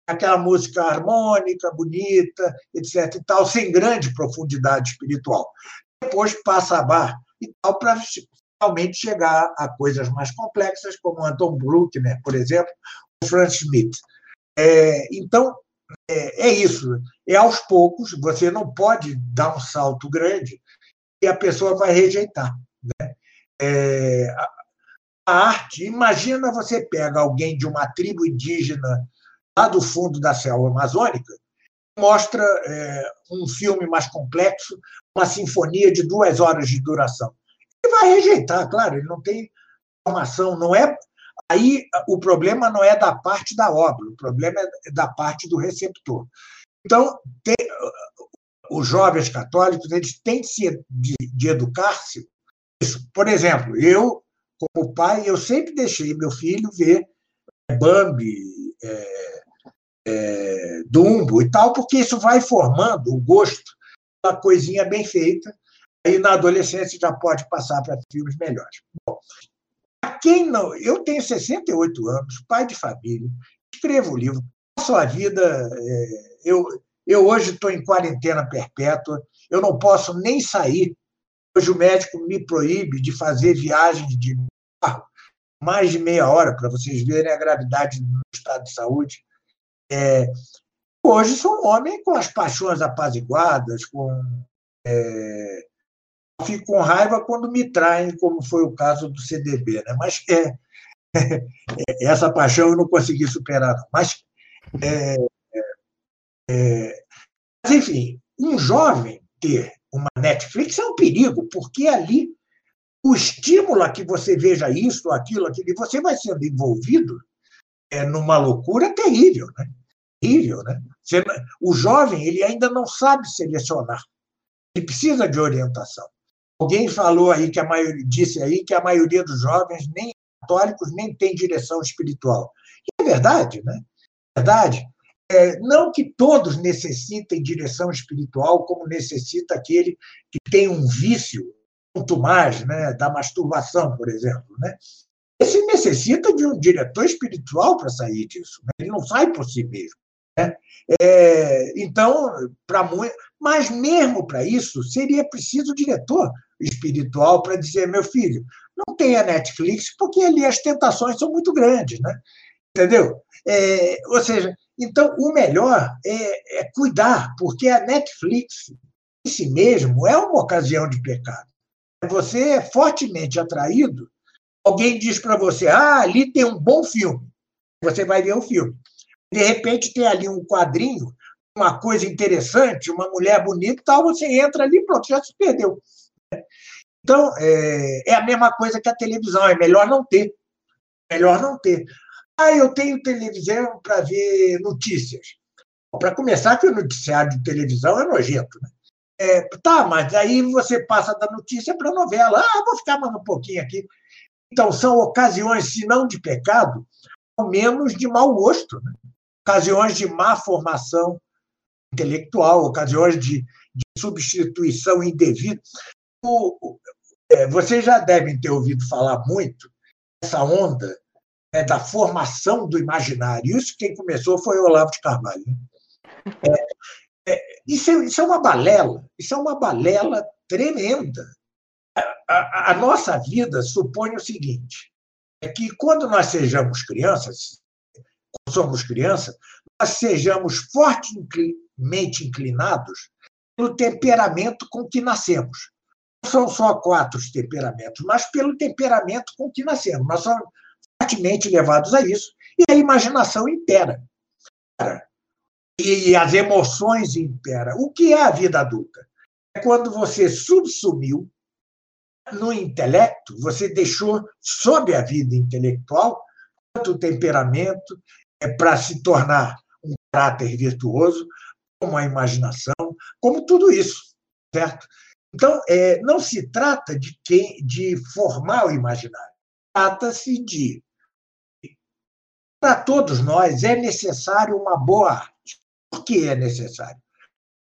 aquela música harmônica, bonita, etc. e tal, sem grande profundidade espiritual. Depois passa a bar e tal para realmente chegar a coisas mais complexas, como Anton Bruckner, por exemplo, ou Franz Schmidt. É, então, é, é, isso. É aos poucos, você não pode dar um salto grande e a pessoa vai rejeitar. Né? É, a, arte, imagina você pega alguém de uma tribo indígena lá do fundo da selva amazônica, mostra é, um filme mais complexo, uma sinfonia de duas horas de duração. Ele vai rejeitar, claro, ele não tem formação, não é Aí o problema não é da parte da obra, o problema é da parte do receptor. Então, tem, os jovens católicos eles têm de, de, de educar-se. Por exemplo, eu, como pai, eu sempre deixei meu filho ver Bambi, é, é, Dumbo e tal, porque isso vai formando o gosto da coisinha bem feita. Aí na adolescência já pode passar para filmes melhores. Bom, quem não. Eu tenho 68 anos, pai de família, escrevo livro, passo a vida. É, eu, eu hoje estou em quarentena perpétua, eu não posso nem sair. Hoje o médico me proíbe de fazer viagens de carro mais de meia hora, para vocês verem a gravidade do estado de saúde. É, hoje sou um homem com as paixões apaziguadas, com é, fico com raiva quando me traem, como foi o caso do CDB, né? Mas é, é, essa paixão eu não consegui superar, não. Mas, é, é, mas, enfim, um jovem ter uma Netflix é um perigo, porque ali o estímulo a que você veja isso, aquilo, aquilo, e você vai sendo envolvido é, numa loucura terrível, né? Terrível, né? Você, o jovem ele ainda não sabe selecionar, ele precisa de orientação. Alguém falou aí que a maioria disse aí que a maioria dos jovens nem católicos nem tem direção espiritual. E é verdade, né? É verdade. É, não que todos necessitem direção espiritual, como necessita aquele que tem um vício, muito mais, né, da masturbação, por exemplo, né? Esse necessita de um diretor espiritual para sair disso. Né? Ele não sai por si mesmo. Né? É, então, para muito, mas mesmo para isso seria preciso diretor espiritual para dizer meu filho, não tenha Netflix porque ali as tentações são muito grandes, né? Entendeu? É, ou seja, então o melhor é, é cuidar, porque a Netflix em si mesmo é uma ocasião de pecado. Você é fortemente atraído, alguém diz para você, ah, ali tem um bom filme. Você vai ver o filme. De repente tem ali um quadrinho, uma coisa interessante, uma mulher bonita tal, você entra ali pronto, já se perdeu. Então, é, é a mesma coisa que a televisão, é melhor não ter. Melhor não ter. Ah, eu tenho televisão para ver notícias. Para começar, que o noticiário de televisão é nojento. Né? É, tá, mas aí você passa da notícia para a novela. Ah, vou ficar mais um pouquinho aqui. Então, são ocasiões, se não de pecado, ao menos de mau gosto. Né? Ocasiões de má formação intelectual, ocasiões de, de substituição indevida. O, é, vocês já devem ter ouvido falar muito dessa onda é, da formação do imaginário. Isso quem começou foi o Olavo de Carvalho. Né? É, é, isso, é, isso, é, uma balela, isso é uma balela tremenda. A, a, a nossa vida supõe o seguinte: é que quando nós sejamos crianças, somos crianças, nós sejamos fortemente inclinados pelo temperamento com que nascemos. Não são só quatro temperamentos, mas pelo temperamento com que nascemos. Nós somos fortemente levados a isso e a imaginação impera. E as emoções imperam. O que é a vida adulta? É quando você subsumiu no intelecto, você deixou sob a vida intelectual tanto o temperamento é para se tornar um caráter virtuoso, como a imaginação, como tudo isso, certo? Então, é, não se trata de, quem, de formar o imaginário, trata-se de. Para todos nós é necessário uma boa arte. Por que é necessário?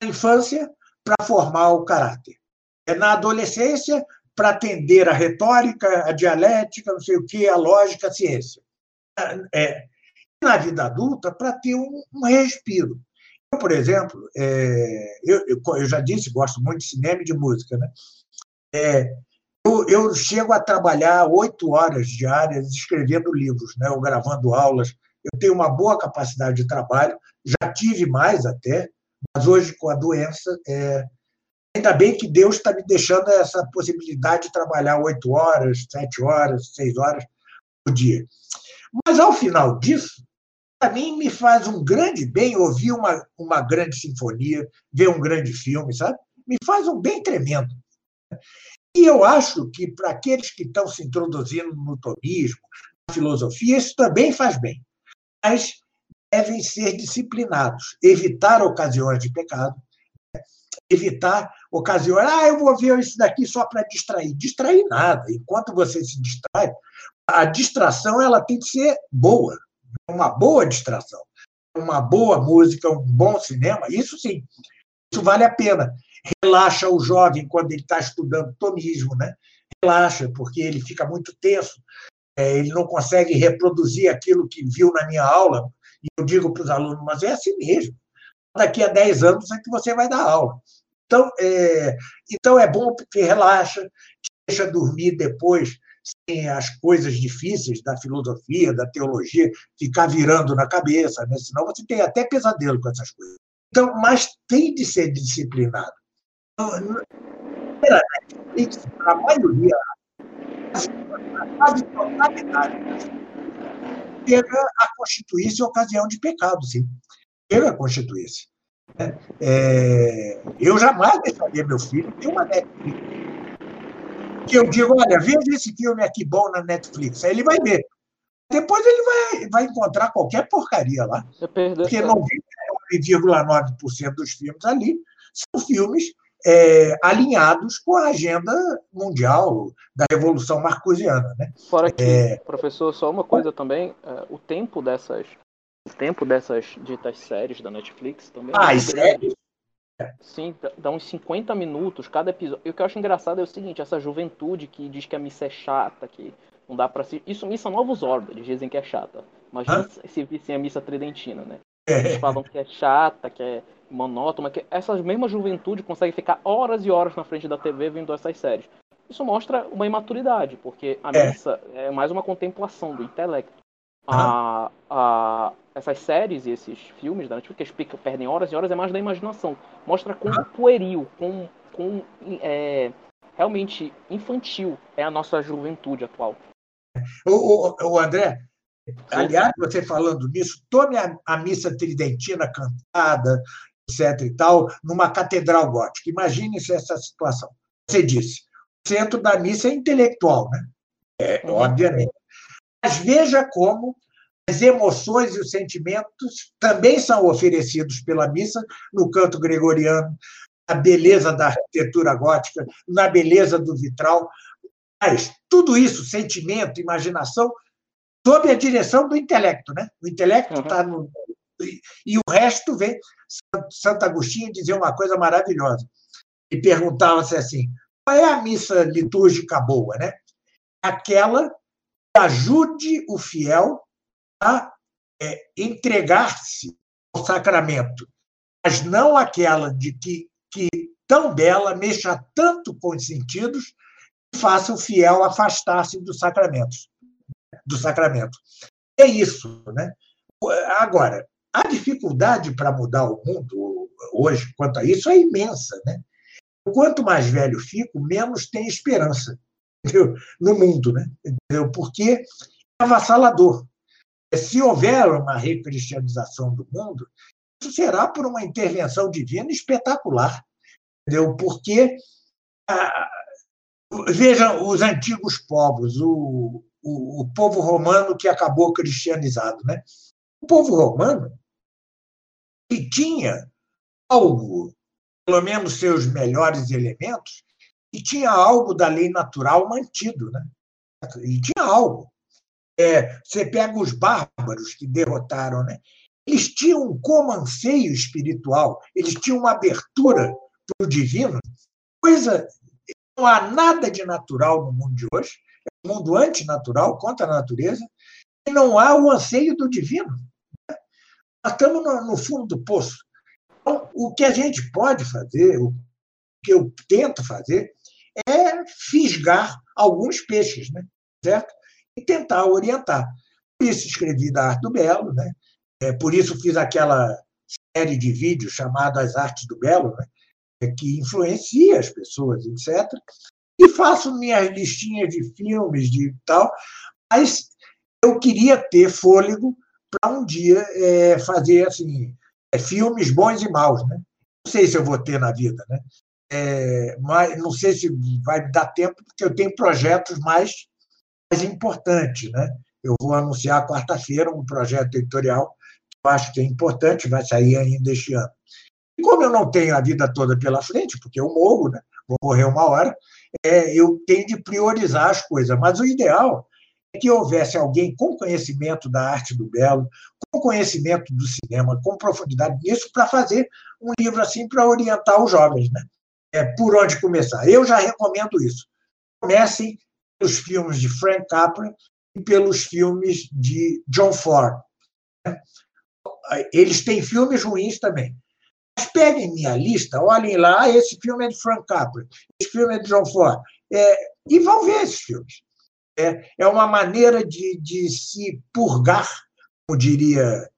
Na infância, para formar o caráter. É na adolescência, para atender a retórica, a dialética, não sei o que, a lógica, a ciência. É, na vida adulta, para ter um, um respiro. Eu, por exemplo, é, eu, eu, já disse, gosto muito de cinema e de música. Né? É, eu, eu, chego a trabalhar oito horas diárias escrevendo livros, né? ou gravando aulas. Eu tenho uma boa capacidade de trabalho, já tive mais até, mas hoje, com a doença, é, ainda bem que Deus está me deixando essa possibilidade de trabalhar oito horas, sete horas, seis horas por dia. Mas, ao final disso, para mim, me faz um grande bem ouvir uma, uma grande sinfonia, ver um grande filme, sabe? Me faz um bem tremendo. E eu acho que, para aqueles que estão se introduzindo no tomismo, na filosofia, isso também faz bem. Mas devem ser disciplinados, evitar ocasiões de pecado, evitar ocasiões. Ah, eu vou ver isso daqui só para distrair. Distrair nada. Enquanto você se distrai, a distração ela tem que ser boa uma boa distração, uma boa música, um bom cinema, isso sim, isso vale a pena. Relaxa o jovem quando ele está estudando tomismo, né? Relaxa, porque ele fica muito tenso, é, ele não consegue reproduzir aquilo que viu na minha aula. E eu digo para os alunos, mas é assim mesmo. Daqui a 10 anos é que você vai dar aula. Então, é, então é bom porque relaxa, deixa dormir depois sem as coisas difíceis da filosofia, da teologia, ficar virando na cabeça, né? senão você tem até pesadelo com essas coisas. Então, mas tem de ser disciplinado. Então, Netflix, a maioria, quase totalidade, chega a constituir-se ocasião de pecado, sim. Chega a constituir-se. Né? É, eu jamais deixaria meu filho ter uma Netflix que eu digo, olha, veja esse filme aqui bom na Netflix. Aí ele vai ver. Depois ele vai, vai encontrar qualquer porcaria lá. Porque 99,9% dos filmes ali são filmes é, alinhados com a agenda mundial da Revolução Marcosiana. Né? Fora que, é... professor, só uma coisa também, é, o tempo dessas o tempo dessas ditas séries da Netflix também. Ah, e séries? Sim, dá uns 50 minutos cada episódio. E o que eu acho engraçado é o seguinte, essa juventude que diz que a missa é chata, que não dá para se. Isso missa novos órgãos, dizem que é chata. Imagina Hã? se vissem a missa tridentina, né? Eles falam que é chata, que é monótona, que essa mesma juventude consegue ficar horas e horas na frente da TV vendo essas séries. Isso mostra uma imaturidade, porque a é. missa é mais uma contemplação do intelecto. A, a, essas séries e esses filmes da Netflix que perdem horas e horas é mais da imaginação. Mostra como pueril, como, como é, realmente infantil é a nossa juventude atual. O, o, o André, aliás, você falando nisso, tome a, a missa tridentina cantada, etc. e tal, numa catedral gótica. Imagine-se essa situação. Você disse, o centro da missa é intelectual, né? É, uhum. Obviamente. Mas veja como as emoções e os sentimentos também são oferecidos pela missa no canto gregoriano, na beleza da arquitetura gótica, na beleza do vitral. Mas tudo isso, sentimento, imaginação, sob a direção do intelecto. Né? O intelecto está uhum. no. E o resto vem. Santo Agostinho dizia uma coisa maravilhosa. E perguntava-se assim: qual é a missa litúrgica boa? Né? Aquela que ajude o fiel a é, entregar-se ao sacramento, mas não aquela de que, que tão bela mexa tanto com os sentidos que faça o fiel afastar-se dos sacramentos, do sacramento. É isso, né? Agora, a dificuldade para mudar o mundo hoje quanto a isso é imensa, né? Quanto mais velho fico, menos tem esperança entendeu? no mundo, né? Entendeu? Porque é avassalador se houver uma recristianização do mundo, isso será por uma intervenção divina espetacular. Entendeu? Porque, ah, veja os antigos povos, o, o, o, povo romano que acabou cristianizado. Né? O povo romano que tinha algo, pelo menos seus melhores elementos, e tinha algo da lei natural mantido. Né? E tinha algo. É, você pega os bárbaros que derrotaram, né? eles tinham um comanceio espiritual, eles tinham uma abertura para o divino, coisa. Não há nada de natural no mundo de hoje, é um mundo antinatural, contra a natureza, e não há o anseio do divino. Nós estamos no, fundo do poço. Então, o que a gente pode fazer, o que eu tento fazer, é fisgar alguns peixes, né? certo? e tentar orientar. Por isso escrevi da Arte do Belo, né? É, por isso fiz aquela série de vídeos chamada As Artes do Belo, né? É, que influencia as pessoas, etc. E faço minhas listinhas de filmes, de tal, mas eu queria ter fôlego para um dia é, fazer assim é, filmes bons e maus, né? Não sei se eu vou ter na vida, né? É, não sei se vai dar tempo, porque eu tenho projetos mais mais importante. Né? Eu vou anunciar quarta-feira um projeto editorial que eu acho que é importante, vai sair ainda este ano. E como eu não tenho a vida toda pela frente, porque eu morro, né? vou morrer uma hora, é, eu tenho de priorizar as coisas. Mas o ideal é que houvesse alguém com conhecimento da arte do belo, com conhecimento do cinema, com profundidade nisso, para fazer um livro assim para orientar os jovens. Né? É, por onde começar? Eu já recomendo isso. Comecem pelos filmes de Frank Capra e pelos filmes de John Ford. Né? Eles têm filmes ruins também. Mas peguem minha lista, olhem lá, ah, esse filme é de Frank Capra, esse filme é de John Ford, é, e vão ver esses filmes. É, é uma maneira de, de se purgar, como diria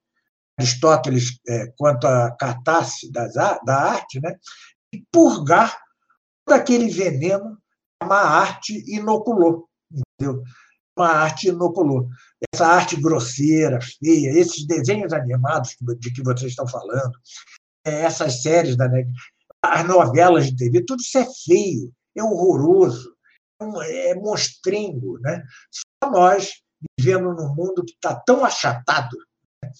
Aristóteles é, quanto à catarse das, da arte, né? E purgar todo aquele veneno uma arte inoculou, entendeu? Uma arte inoculou. Essa arte grosseira, feia, esses desenhos animados de que vocês estão falando, é, essas séries da as novelas de TV, tudo isso é feio, é horroroso, é, é monstrengo, né? Só nós, vivendo num mundo que está tão achatado, né?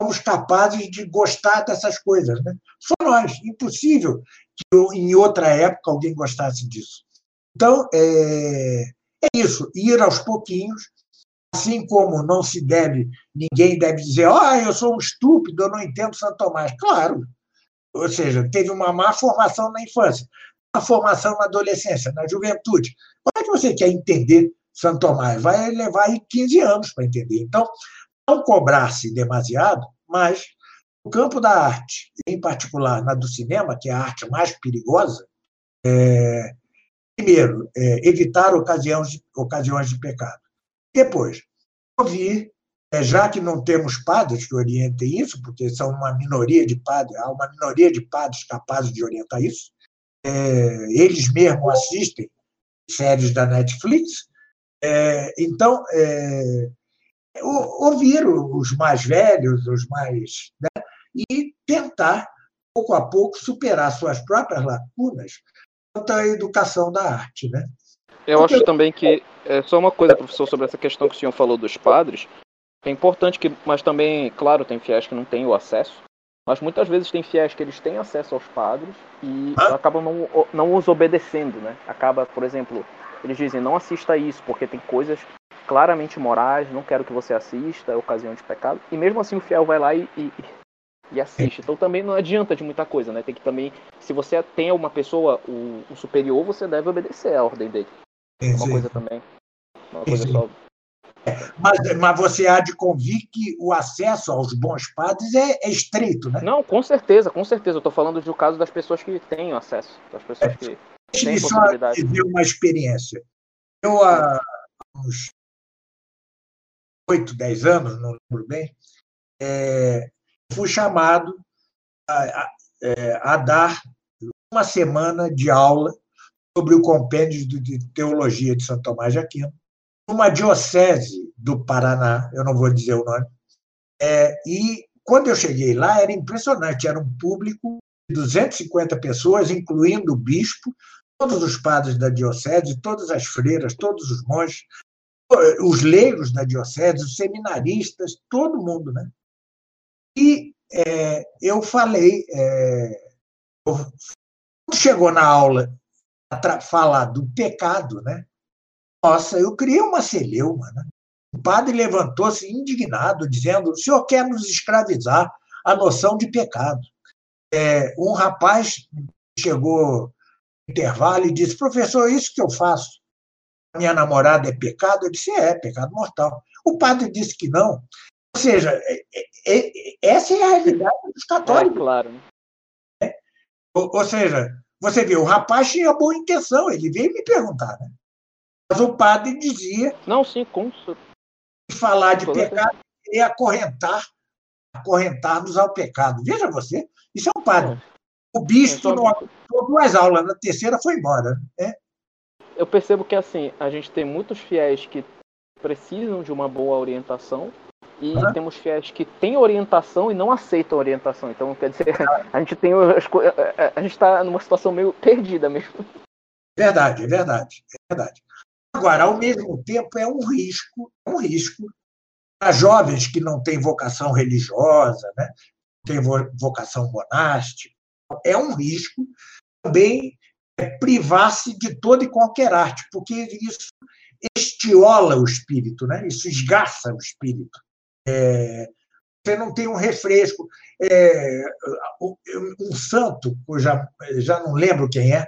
somos capazes de gostar dessas coisas, né? Só nós, impossível que em outra época alguém gostasse disso. Então, é, é isso, ir aos pouquinhos, assim como não se deve, ninguém deve dizer, ah, eu sou um estúpido, eu não entendo Santo Tomás. Claro, ou seja, teve uma má formação na infância, uma formação na adolescência, na juventude. Como é que você quer entender Santo Tomás? Vai levar aí 15 anos para entender. Então, não cobrar-se demasiado, mas no campo da arte, em particular na do cinema, que é a arte mais perigosa, é, Primeiro, é, evitar ocasiões de, ocasiões de pecado. Depois, ouvir é, já que não temos padres que orientem isso, porque são uma minoria de padres, há uma minoria de padres capazes de orientar isso, é, eles mesmos assistem séries da Netflix, é, então é, ouvir os mais velhos, os mais. Né, e tentar, pouco a pouco, superar suas próprias lacunas quanto à educação da arte. Né? Eu acho também que, é só uma coisa, professor, sobre essa questão que o senhor falou dos padres, é importante que, mas também, claro, tem fiéis que não têm o acesso, mas muitas vezes tem fiéis que eles têm acesso aos padres e ah? acabam não, não os obedecendo, né? Acaba, por exemplo, eles dizem não assista isso porque tem coisas claramente morais, não quero que você assista, é ocasião de pecado. E mesmo assim o fiel vai lá e, e, e assiste. Então também não adianta de muita coisa, né? Tem que também, se você tem uma pessoa, o, o superior, você deve obedecer a ordem dele. Uma coisa também. Uma coisa só mas, mas você há de convir que o acesso aos bons padres é, é estreito, né? Não, com certeza, com certeza. Eu estou falando do caso das pessoas que têm acesso, das pessoas que é, têm possibilidade. Deixa uma experiência. Eu, há uns oito, dez anos, não lembro bem, é, fui chamado a, a, é, a dar uma semana de aula sobre o compêndio de teologia de São Tomás de Aquino uma diocese do Paraná, eu não vou dizer o nome, é, e quando eu cheguei lá era impressionante, era um público de 250 pessoas, incluindo o bispo, todos os padres da diocese, todas as freiras, todos os monges, os leigos da diocese, os seminaristas, todo mundo, né? E é, eu falei, é, quando chegou na aula a falar do pecado, né? Nossa, eu criei uma celeuma. Né? O padre levantou-se indignado, dizendo: o senhor quer nos escravizar a noção de pecado. É, um rapaz chegou no intervalo e disse: professor, isso que eu faço, minha namorada é pecado? Eu disse: é, pecado mortal. O padre disse que não. Ou seja, é, é, é essa é a realidade dos católicos. É, claro. É. Ou, ou, seja, você vê, o rapaz tinha boa intenção, ele veio me perguntar, né? Mas o padre dizia. Não, sim, com Falar de pecado e acorrentar, acorrentar-nos ao pecado. Veja você, isso é um padre. O bispo não aguentou duas aulas, na terceira foi embora. Né? Eu percebo que assim, a gente tem muitos fiéis que precisam de uma boa orientação e temos fiéis que têm orientação e não aceitam orientação. Então, quer dizer, a gente tem a gente está numa situação meio perdida mesmo. Verdade, é verdade, é verdade. Agora, ao mesmo tempo, é um risco, é um risco para jovens que não têm vocação religiosa, né? têm vocação monástica, é um risco também é, privar-se de toda e qualquer arte, porque isso estiola o espírito, né? isso esgarça o espírito. É, você não tem um refresco. É, um santo, eu já, já não lembro quem é,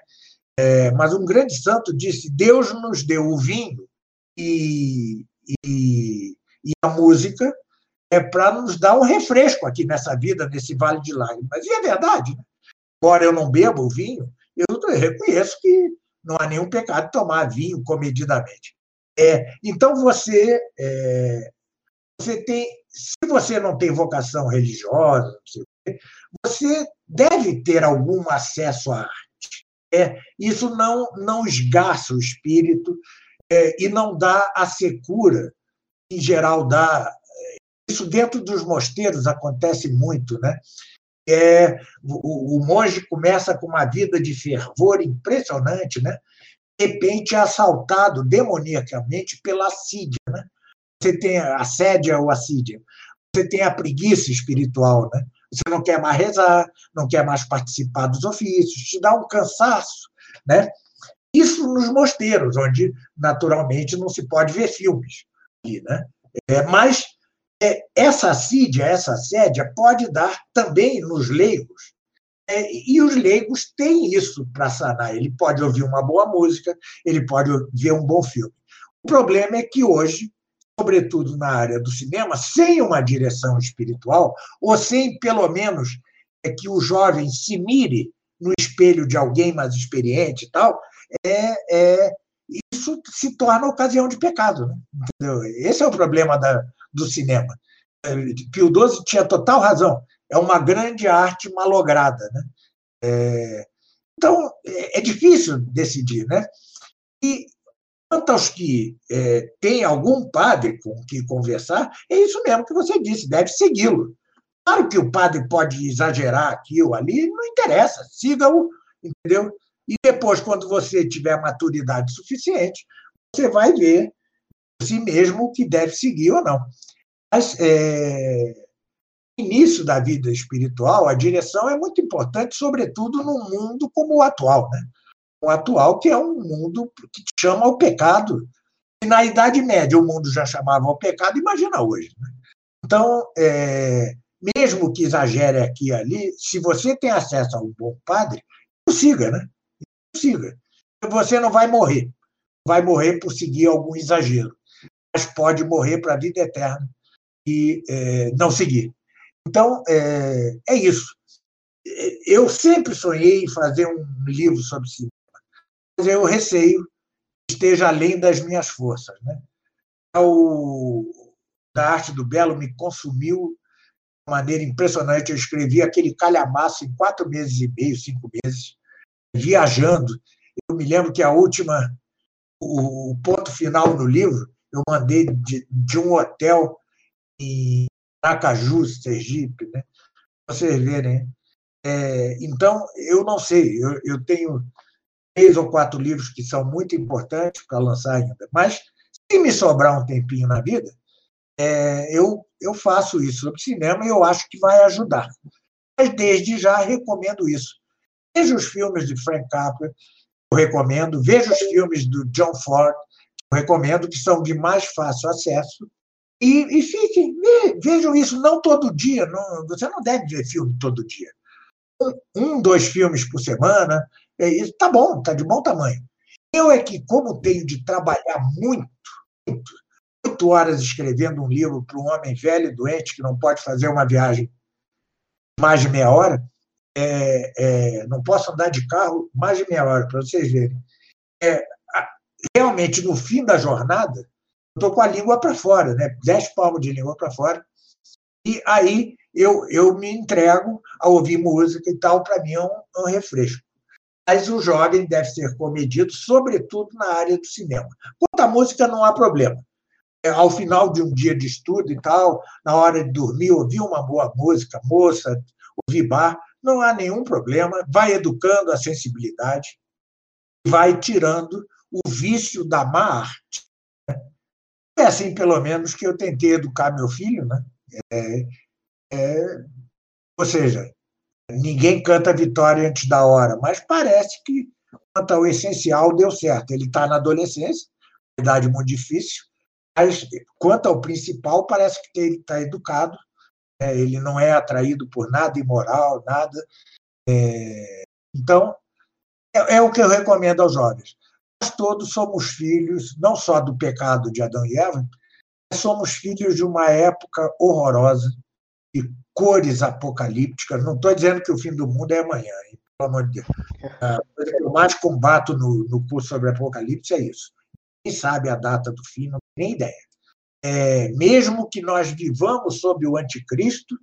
é, mas um grande santo disse: Deus nos deu o vinho e, e, e a música é para nos dar um refresco aqui nessa vida, nesse vale de lágrimas. E é verdade. Né? Embora eu não beba o vinho, eu reconheço que não há nenhum pecado tomar vinho comedidamente. É, então você, é, você tem, se você não tem vocação religiosa, você deve ter algum acesso à arte. É, isso não, não esgarça o espírito é, e não dá a secura, em geral dá. Isso dentro dos mosteiros acontece muito, né? É, o, o monge começa com uma vida de fervor impressionante, né? De repente é assaltado demoniacamente pela assídia, né? Você tem a assédia ou assídia. Você tem a preguiça espiritual, né? Você não quer mais rezar, não quer mais participar dos ofícios, te dá um cansaço, né? Isso nos mosteiros, onde naturalmente não se pode ver filmes, né? É, mas é, essa assídia, essa assédia pode dar também nos leigos. É, e os leigos têm isso para sanar. Ele pode ouvir uma boa música, ele pode ver um bom filme. O problema é que hoje sobretudo na área do cinema, sem uma direção espiritual, ou sem, pelo menos, é que o jovem se mire no espelho de alguém mais experiente e tal, é, é, isso se torna ocasião de pecado. Né? Esse é o problema da, do cinema. Pio XII tinha total razão. É uma grande arte malograda. Né? É, então, é, é difícil decidir. Né? E quanto aos que é, têm algum padre com que conversar, é isso mesmo que você disse, deve segui-lo. Claro que o padre pode exagerar aqui ou ali, não interessa, siga-o, entendeu? E depois, quando você tiver maturidade suficiente, você vai ver si mesmo que deve seguir ou não. Mas, é, início da vida espiritual, a direção é muito importante, sobretudo num mundo como o atual. Né? Atual, que é um mundo que chama ao pecado. E na Idade Média o mundo já chamava ao pecado, imagina hoje. Né? Então, é, mesmo que exagere aqui e ali, se você tem acesso a um bom padre, siga, né? Siga. Você não vai morrer. Vai morrer por seguir algum exagero, mas pode morrer para a vida eterna e é, não seguir. Então, é, é isso. Eu sempre sonhei em fazer um livro sobre mas eu receio que esteja além das minhas forças. Né? O, da arte do belo me consumiu maneira impressionante. Eu escrevi aquele calhamaço em quatro meses e meio, cinco meses, viajando. Eu me lembro que a última, o, ponto final no livro, eu mandei de, de um hotel em Aracaju, Sergipe, né? vocês verem. É, então, eu não sei, eu, eu tenho três ou quatro livros que são muito importantes para lançar ainda, mas se me sobrar um tempinho na vida, é, eu, eu faço isso sobre cinema e eu acho que vai ajudar. Mas desde já recomendo isso. Veja os filmes de Frank Capra, eu recomendo. Veja os filmes do John Ford, eu recomendo, que são de mais fácil acesso. E, e fiquem, vejam isso, não todo dia. Não, você não deve ver filme todo dia. Um, um dois filmes por semana, é, tá bom, tá de bom tamanho. Eu é que, como tenho de trabalhar muito, muito oito horas escrevendo um livro para um homem velho e doente que não pode fazer uma viagem mais de meia hora, é, é, não posso andar de carro mais de meia hora, para vocês verem. É, realmente, no fim da jornada, estou com a língua para fora, né? dez palmos de língua para fora, e aí eu, eu me entrego a ouvir música e tal, para mim é um, é um refresco. Mas o jovem deve ser comedido, sobretudo na área do cinema. Quanto à música, não há problema. É, ao final de um dia de estudo e tal, na hora de dormir, ouvir uma boa música, moça, ouvir bar, não há nenhum problema, vai educando a sensibilidade, vai tirando o vício da má arte. É assim, pelo menos, que eu tentei educar meu filho, né? É, é, ou seja, ninguém canta vitória antes da hora, mas parece que, quanto ao essencial, deu certo. Ele está na adolescência, idade muito difícil, mas, quanto ao principal, parece que ele está educado, né? ele não é atraído por nada imoral, nada. É... Então, é, é, o que eu recomendo aos jovens. Nós todos somos filhos, não só do pecado de Adão e Eva, somos filhos de uma época horrorosa, e cores apocalípticas. Não estou dizendo que o fim do mundo é amanhã, hein? pelo amor de Deus. A coisa que eu mais combato no, no curso sobre Apocalipse é isso. Quem sabe a data do fim, não tem ideia. É, mesmo que nós vivamos sob o anticristo,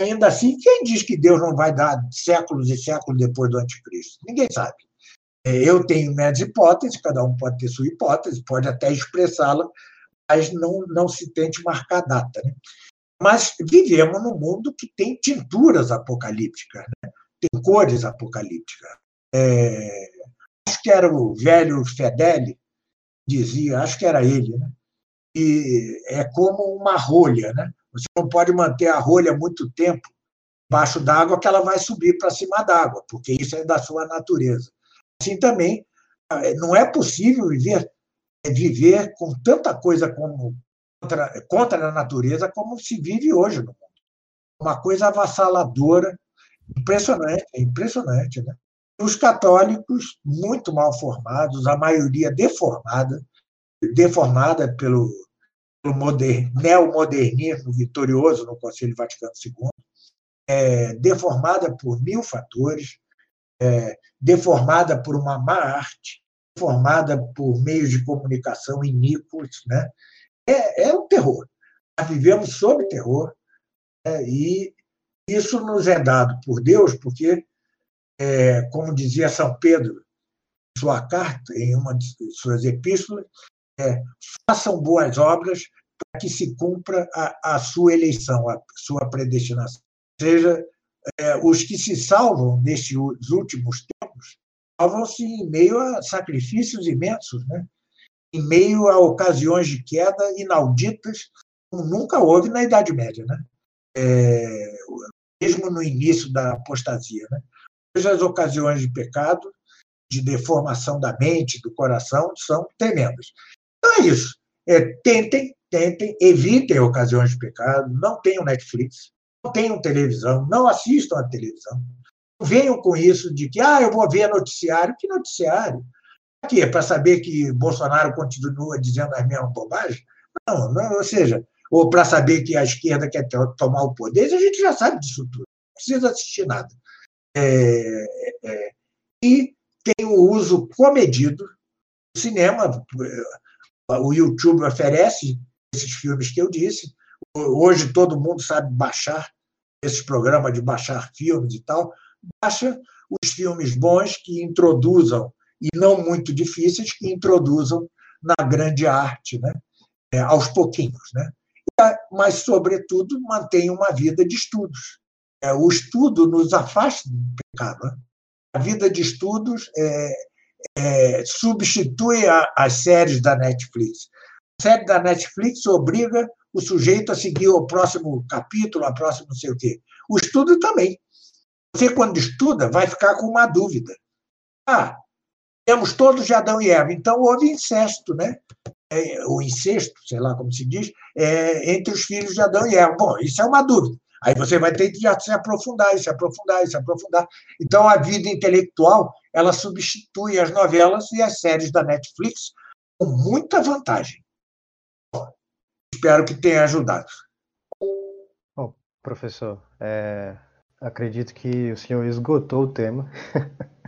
ainda assim, quem diz que Deus não vai dar séculos e séculos depois do anticristo? Ninguém sabe. É, eu tenho minhas hipóteses, cada um pode ter sua hipótese, pode até expressá-la, mas não, não se tente marcar data. Né? Mas vivemos num mundo que tem tinturas apocalípticas, né? tem cores apocalípticas. É, acho que era o velho Fedeli, dizia, acho que era ele, né? e é como uma rolha, né? Você não pode manter a rolha muito tempo embaixo d'água que ela vai subir para cima d'água, porque isso é da sua natureza. Assim também, eh, não é possível viver viver com tanta coisa como contra, contra a natureza como se vive hoje no mundo. Uma coisa avassaladora, impressionante, é impressionante, né? os católicos, muito mal formados, a maioria deformada, deformada pelo, pelo moder, neomodernismo vitorioso no Conselho Vaticano II, é, deformada por mil fatores, é, deformada por uma má arte, deformada por meios de comunicação iníquos. Né? É, é um terror. Nós vivemos sob terror né? e isso nos é dado por Deus, porque, é, como dizia São Pedro em sua carta, em uma de suas epístolas, é, façam boas obras para que se cumpra a, a, sua eleição, a sua predestinação. Ou seja, é, os que se salvam nestes últimos tempos salvam-se em meio a sacrifícios imensos, né? Em meio a ocasiões de queda inauditas, como nunca houve na Idade Média, né? É, mesmo no início da apostasia. Né? Hoje, as ocasiões de pecado, de deformação da mente, do coração, são tremendas. Então é isso. É, tentem, tentem, evitem ocasiões de pecado, não tenham Netflix, não tenham televisão, não assistam à televisão. Venham com isso de que, ah, eu vou ver noticiário. Que noticiário? É para saber que Bolsonaro continua dizendo as mesmas bobagens? Não, não, ou seja, ou para saber que a esquerda quer tomar o poder, a gente já sabe disso tudo. Não precisa assistir nada. É, é, e tem o uso comedido do cinema. O YouTube oferece esses filmes que eu disse. Hoje todo mundo sabe baixar esses programas de baixar filmes e tal. Baixa os filmes bons que introduzam e não muito difíceis que introduzam na grande arte, né? É, aos pouquinhos, né? Mas, sobretudo, mantém uma vida de estudos. É, o estudo nos afasta do pecado. Né? A vida de estudos é, é, substitui a, as séries da Netflix. A série da Netflix obriga o sujeito a seguir o próximo capítulo, a próximo não sei o quê. O estudo também. Você, quando estuda, vai ficar com uma dúvida. Ah, temos todos de Adão e Eva, então houve incesto, né? É, o incesto, sei lá como se diz, é, entre os filhos de Adão e Eva. Bom, isso é uma dúvida. Aí você vai ter que se aprofundar, se aprofundar, se aprofundar. Então, a vida intelectual ela substitui as novelas e as séries da Netflix com muita vantagem. Espero que tenha ajudado. Bom, professor, é, acredito que o senhor esgotou o tema.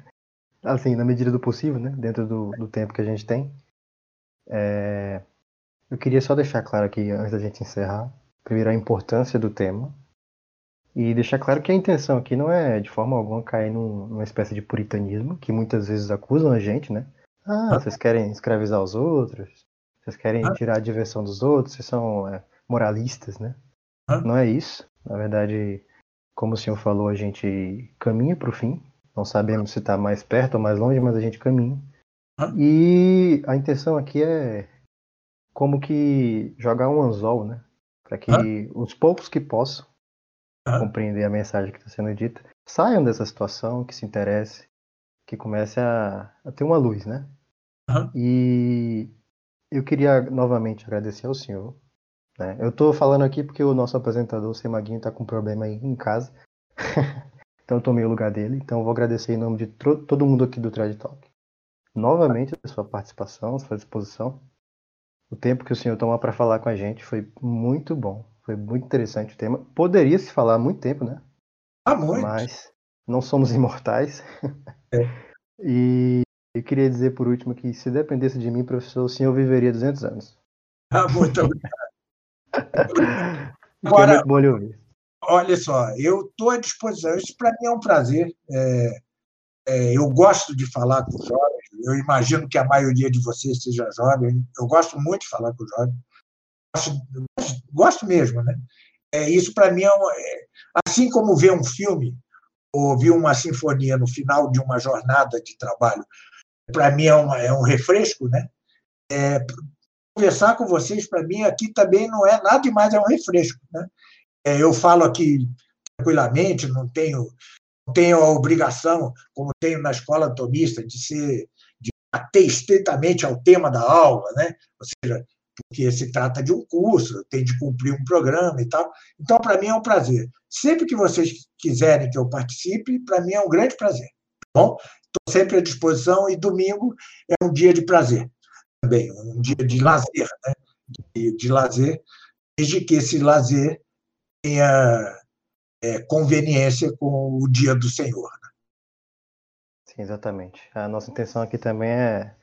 assim, na medida do possível, né? Dentro do, do tempo que a gente tem. É... Eu queria só deixar claro aqui, antes da gente encerrar, primeiro a importância do tema. E deixar claro que a intenção aqui não é de forma alguma cair num, numa espécie de puritanismo, que muitas vezes acusam a gente, né? Ah, vocês querem escravizar os outros, vocês querem tirar a diversão dos outros, vocês são é, moralistas, né? Não é isso. Na verdade, como o senhor falou, a gente caminha para o fim, não sabemos se está mais perto ou mais longe, mas a gente caminha. E a intenção aqui é como que jogar um anzol, né? Para que os poucos que possam compreender a mensagem que está sendo dita saiam dessa situação, que se interesse, que comece a, a ter uma luz, né? E eu queria novamente agradecer ao senhor. Né? Eu estou falando aqui porque o nosso apresentador, o Semaguinho, está com problema aí em casa. Então eu tomei o lugar dele. Então eu vou agradecer em nome de todo mundo aqui do Trade Talk. Novamente a sua participação, a sua disposição. O tempo que o senhor tomou para falar com a gente foi muito bom. Foi muito interessante o tema. Poderia se falar há muito tempo, né? Há muito. Mas não somos imortais. É. e eu queria dizer por último que se dependesse de mim, professor, o senhor viveria 200 anos. Ah, muito obrigado. Agora, muito bom lhe ouvir. Olha só, eu estou à disposição. Isso para mim é um prazer. É, é, eu gosto de falar com jovens. Eu imagino que a maioria de vocês seja jovem. Eu gosto muito de falar com jovens. Gosto, gosto mesmo, né? É, isso para mim é, um, é, assim como ver um filme ou ouvir uma sinfonia no final de uma jornada de trabalho. Para mim é, uma, é um refresco, né? É, conversar com vocês para mim aqui também não é nada demais, é um refresco, né? É, eu falo aqui tranquilamente, não tenho, não tenho a obrigação, como tenho na escola atomista, de ser de ater estritamente ao tema da aula, né? ou seja, porque se trata de um curso, tem de cumprir um programa e tal. Então, para mim é um prazer. Sempre que vocês quiserem que eu participe, para mim é um grande prazer. Tá bom, estou sempre à disposição e domingo é um dia de prazer também, um dia de lazer, né? de, de lazer, desde que esse lazer tenha é, conveniência com o dia do Senhor. Né? Sim, exatamente. A nossa intenção aqui também é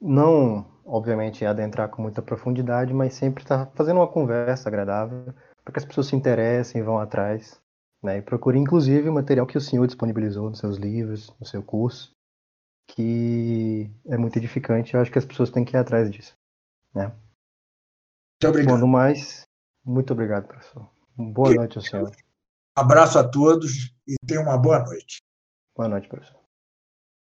não, obviamente, adentrar com muita profundidade, mas sempre estar tá fazendo uma conversa agradável para que as pessoas se interessem, vão atrás, né? E procure, inclusive, o material que o senhor disponibilizou nos seus livros, no seu curso, que é muito edificante. Eu acho que as pessoas têm que ir atrás disso, né? Muito obrigado. Bom, no mais, muito obrigado, professor. Boa noite ao senhor. Abraço a todos e tenham uma boa noite. Boa noite, professor.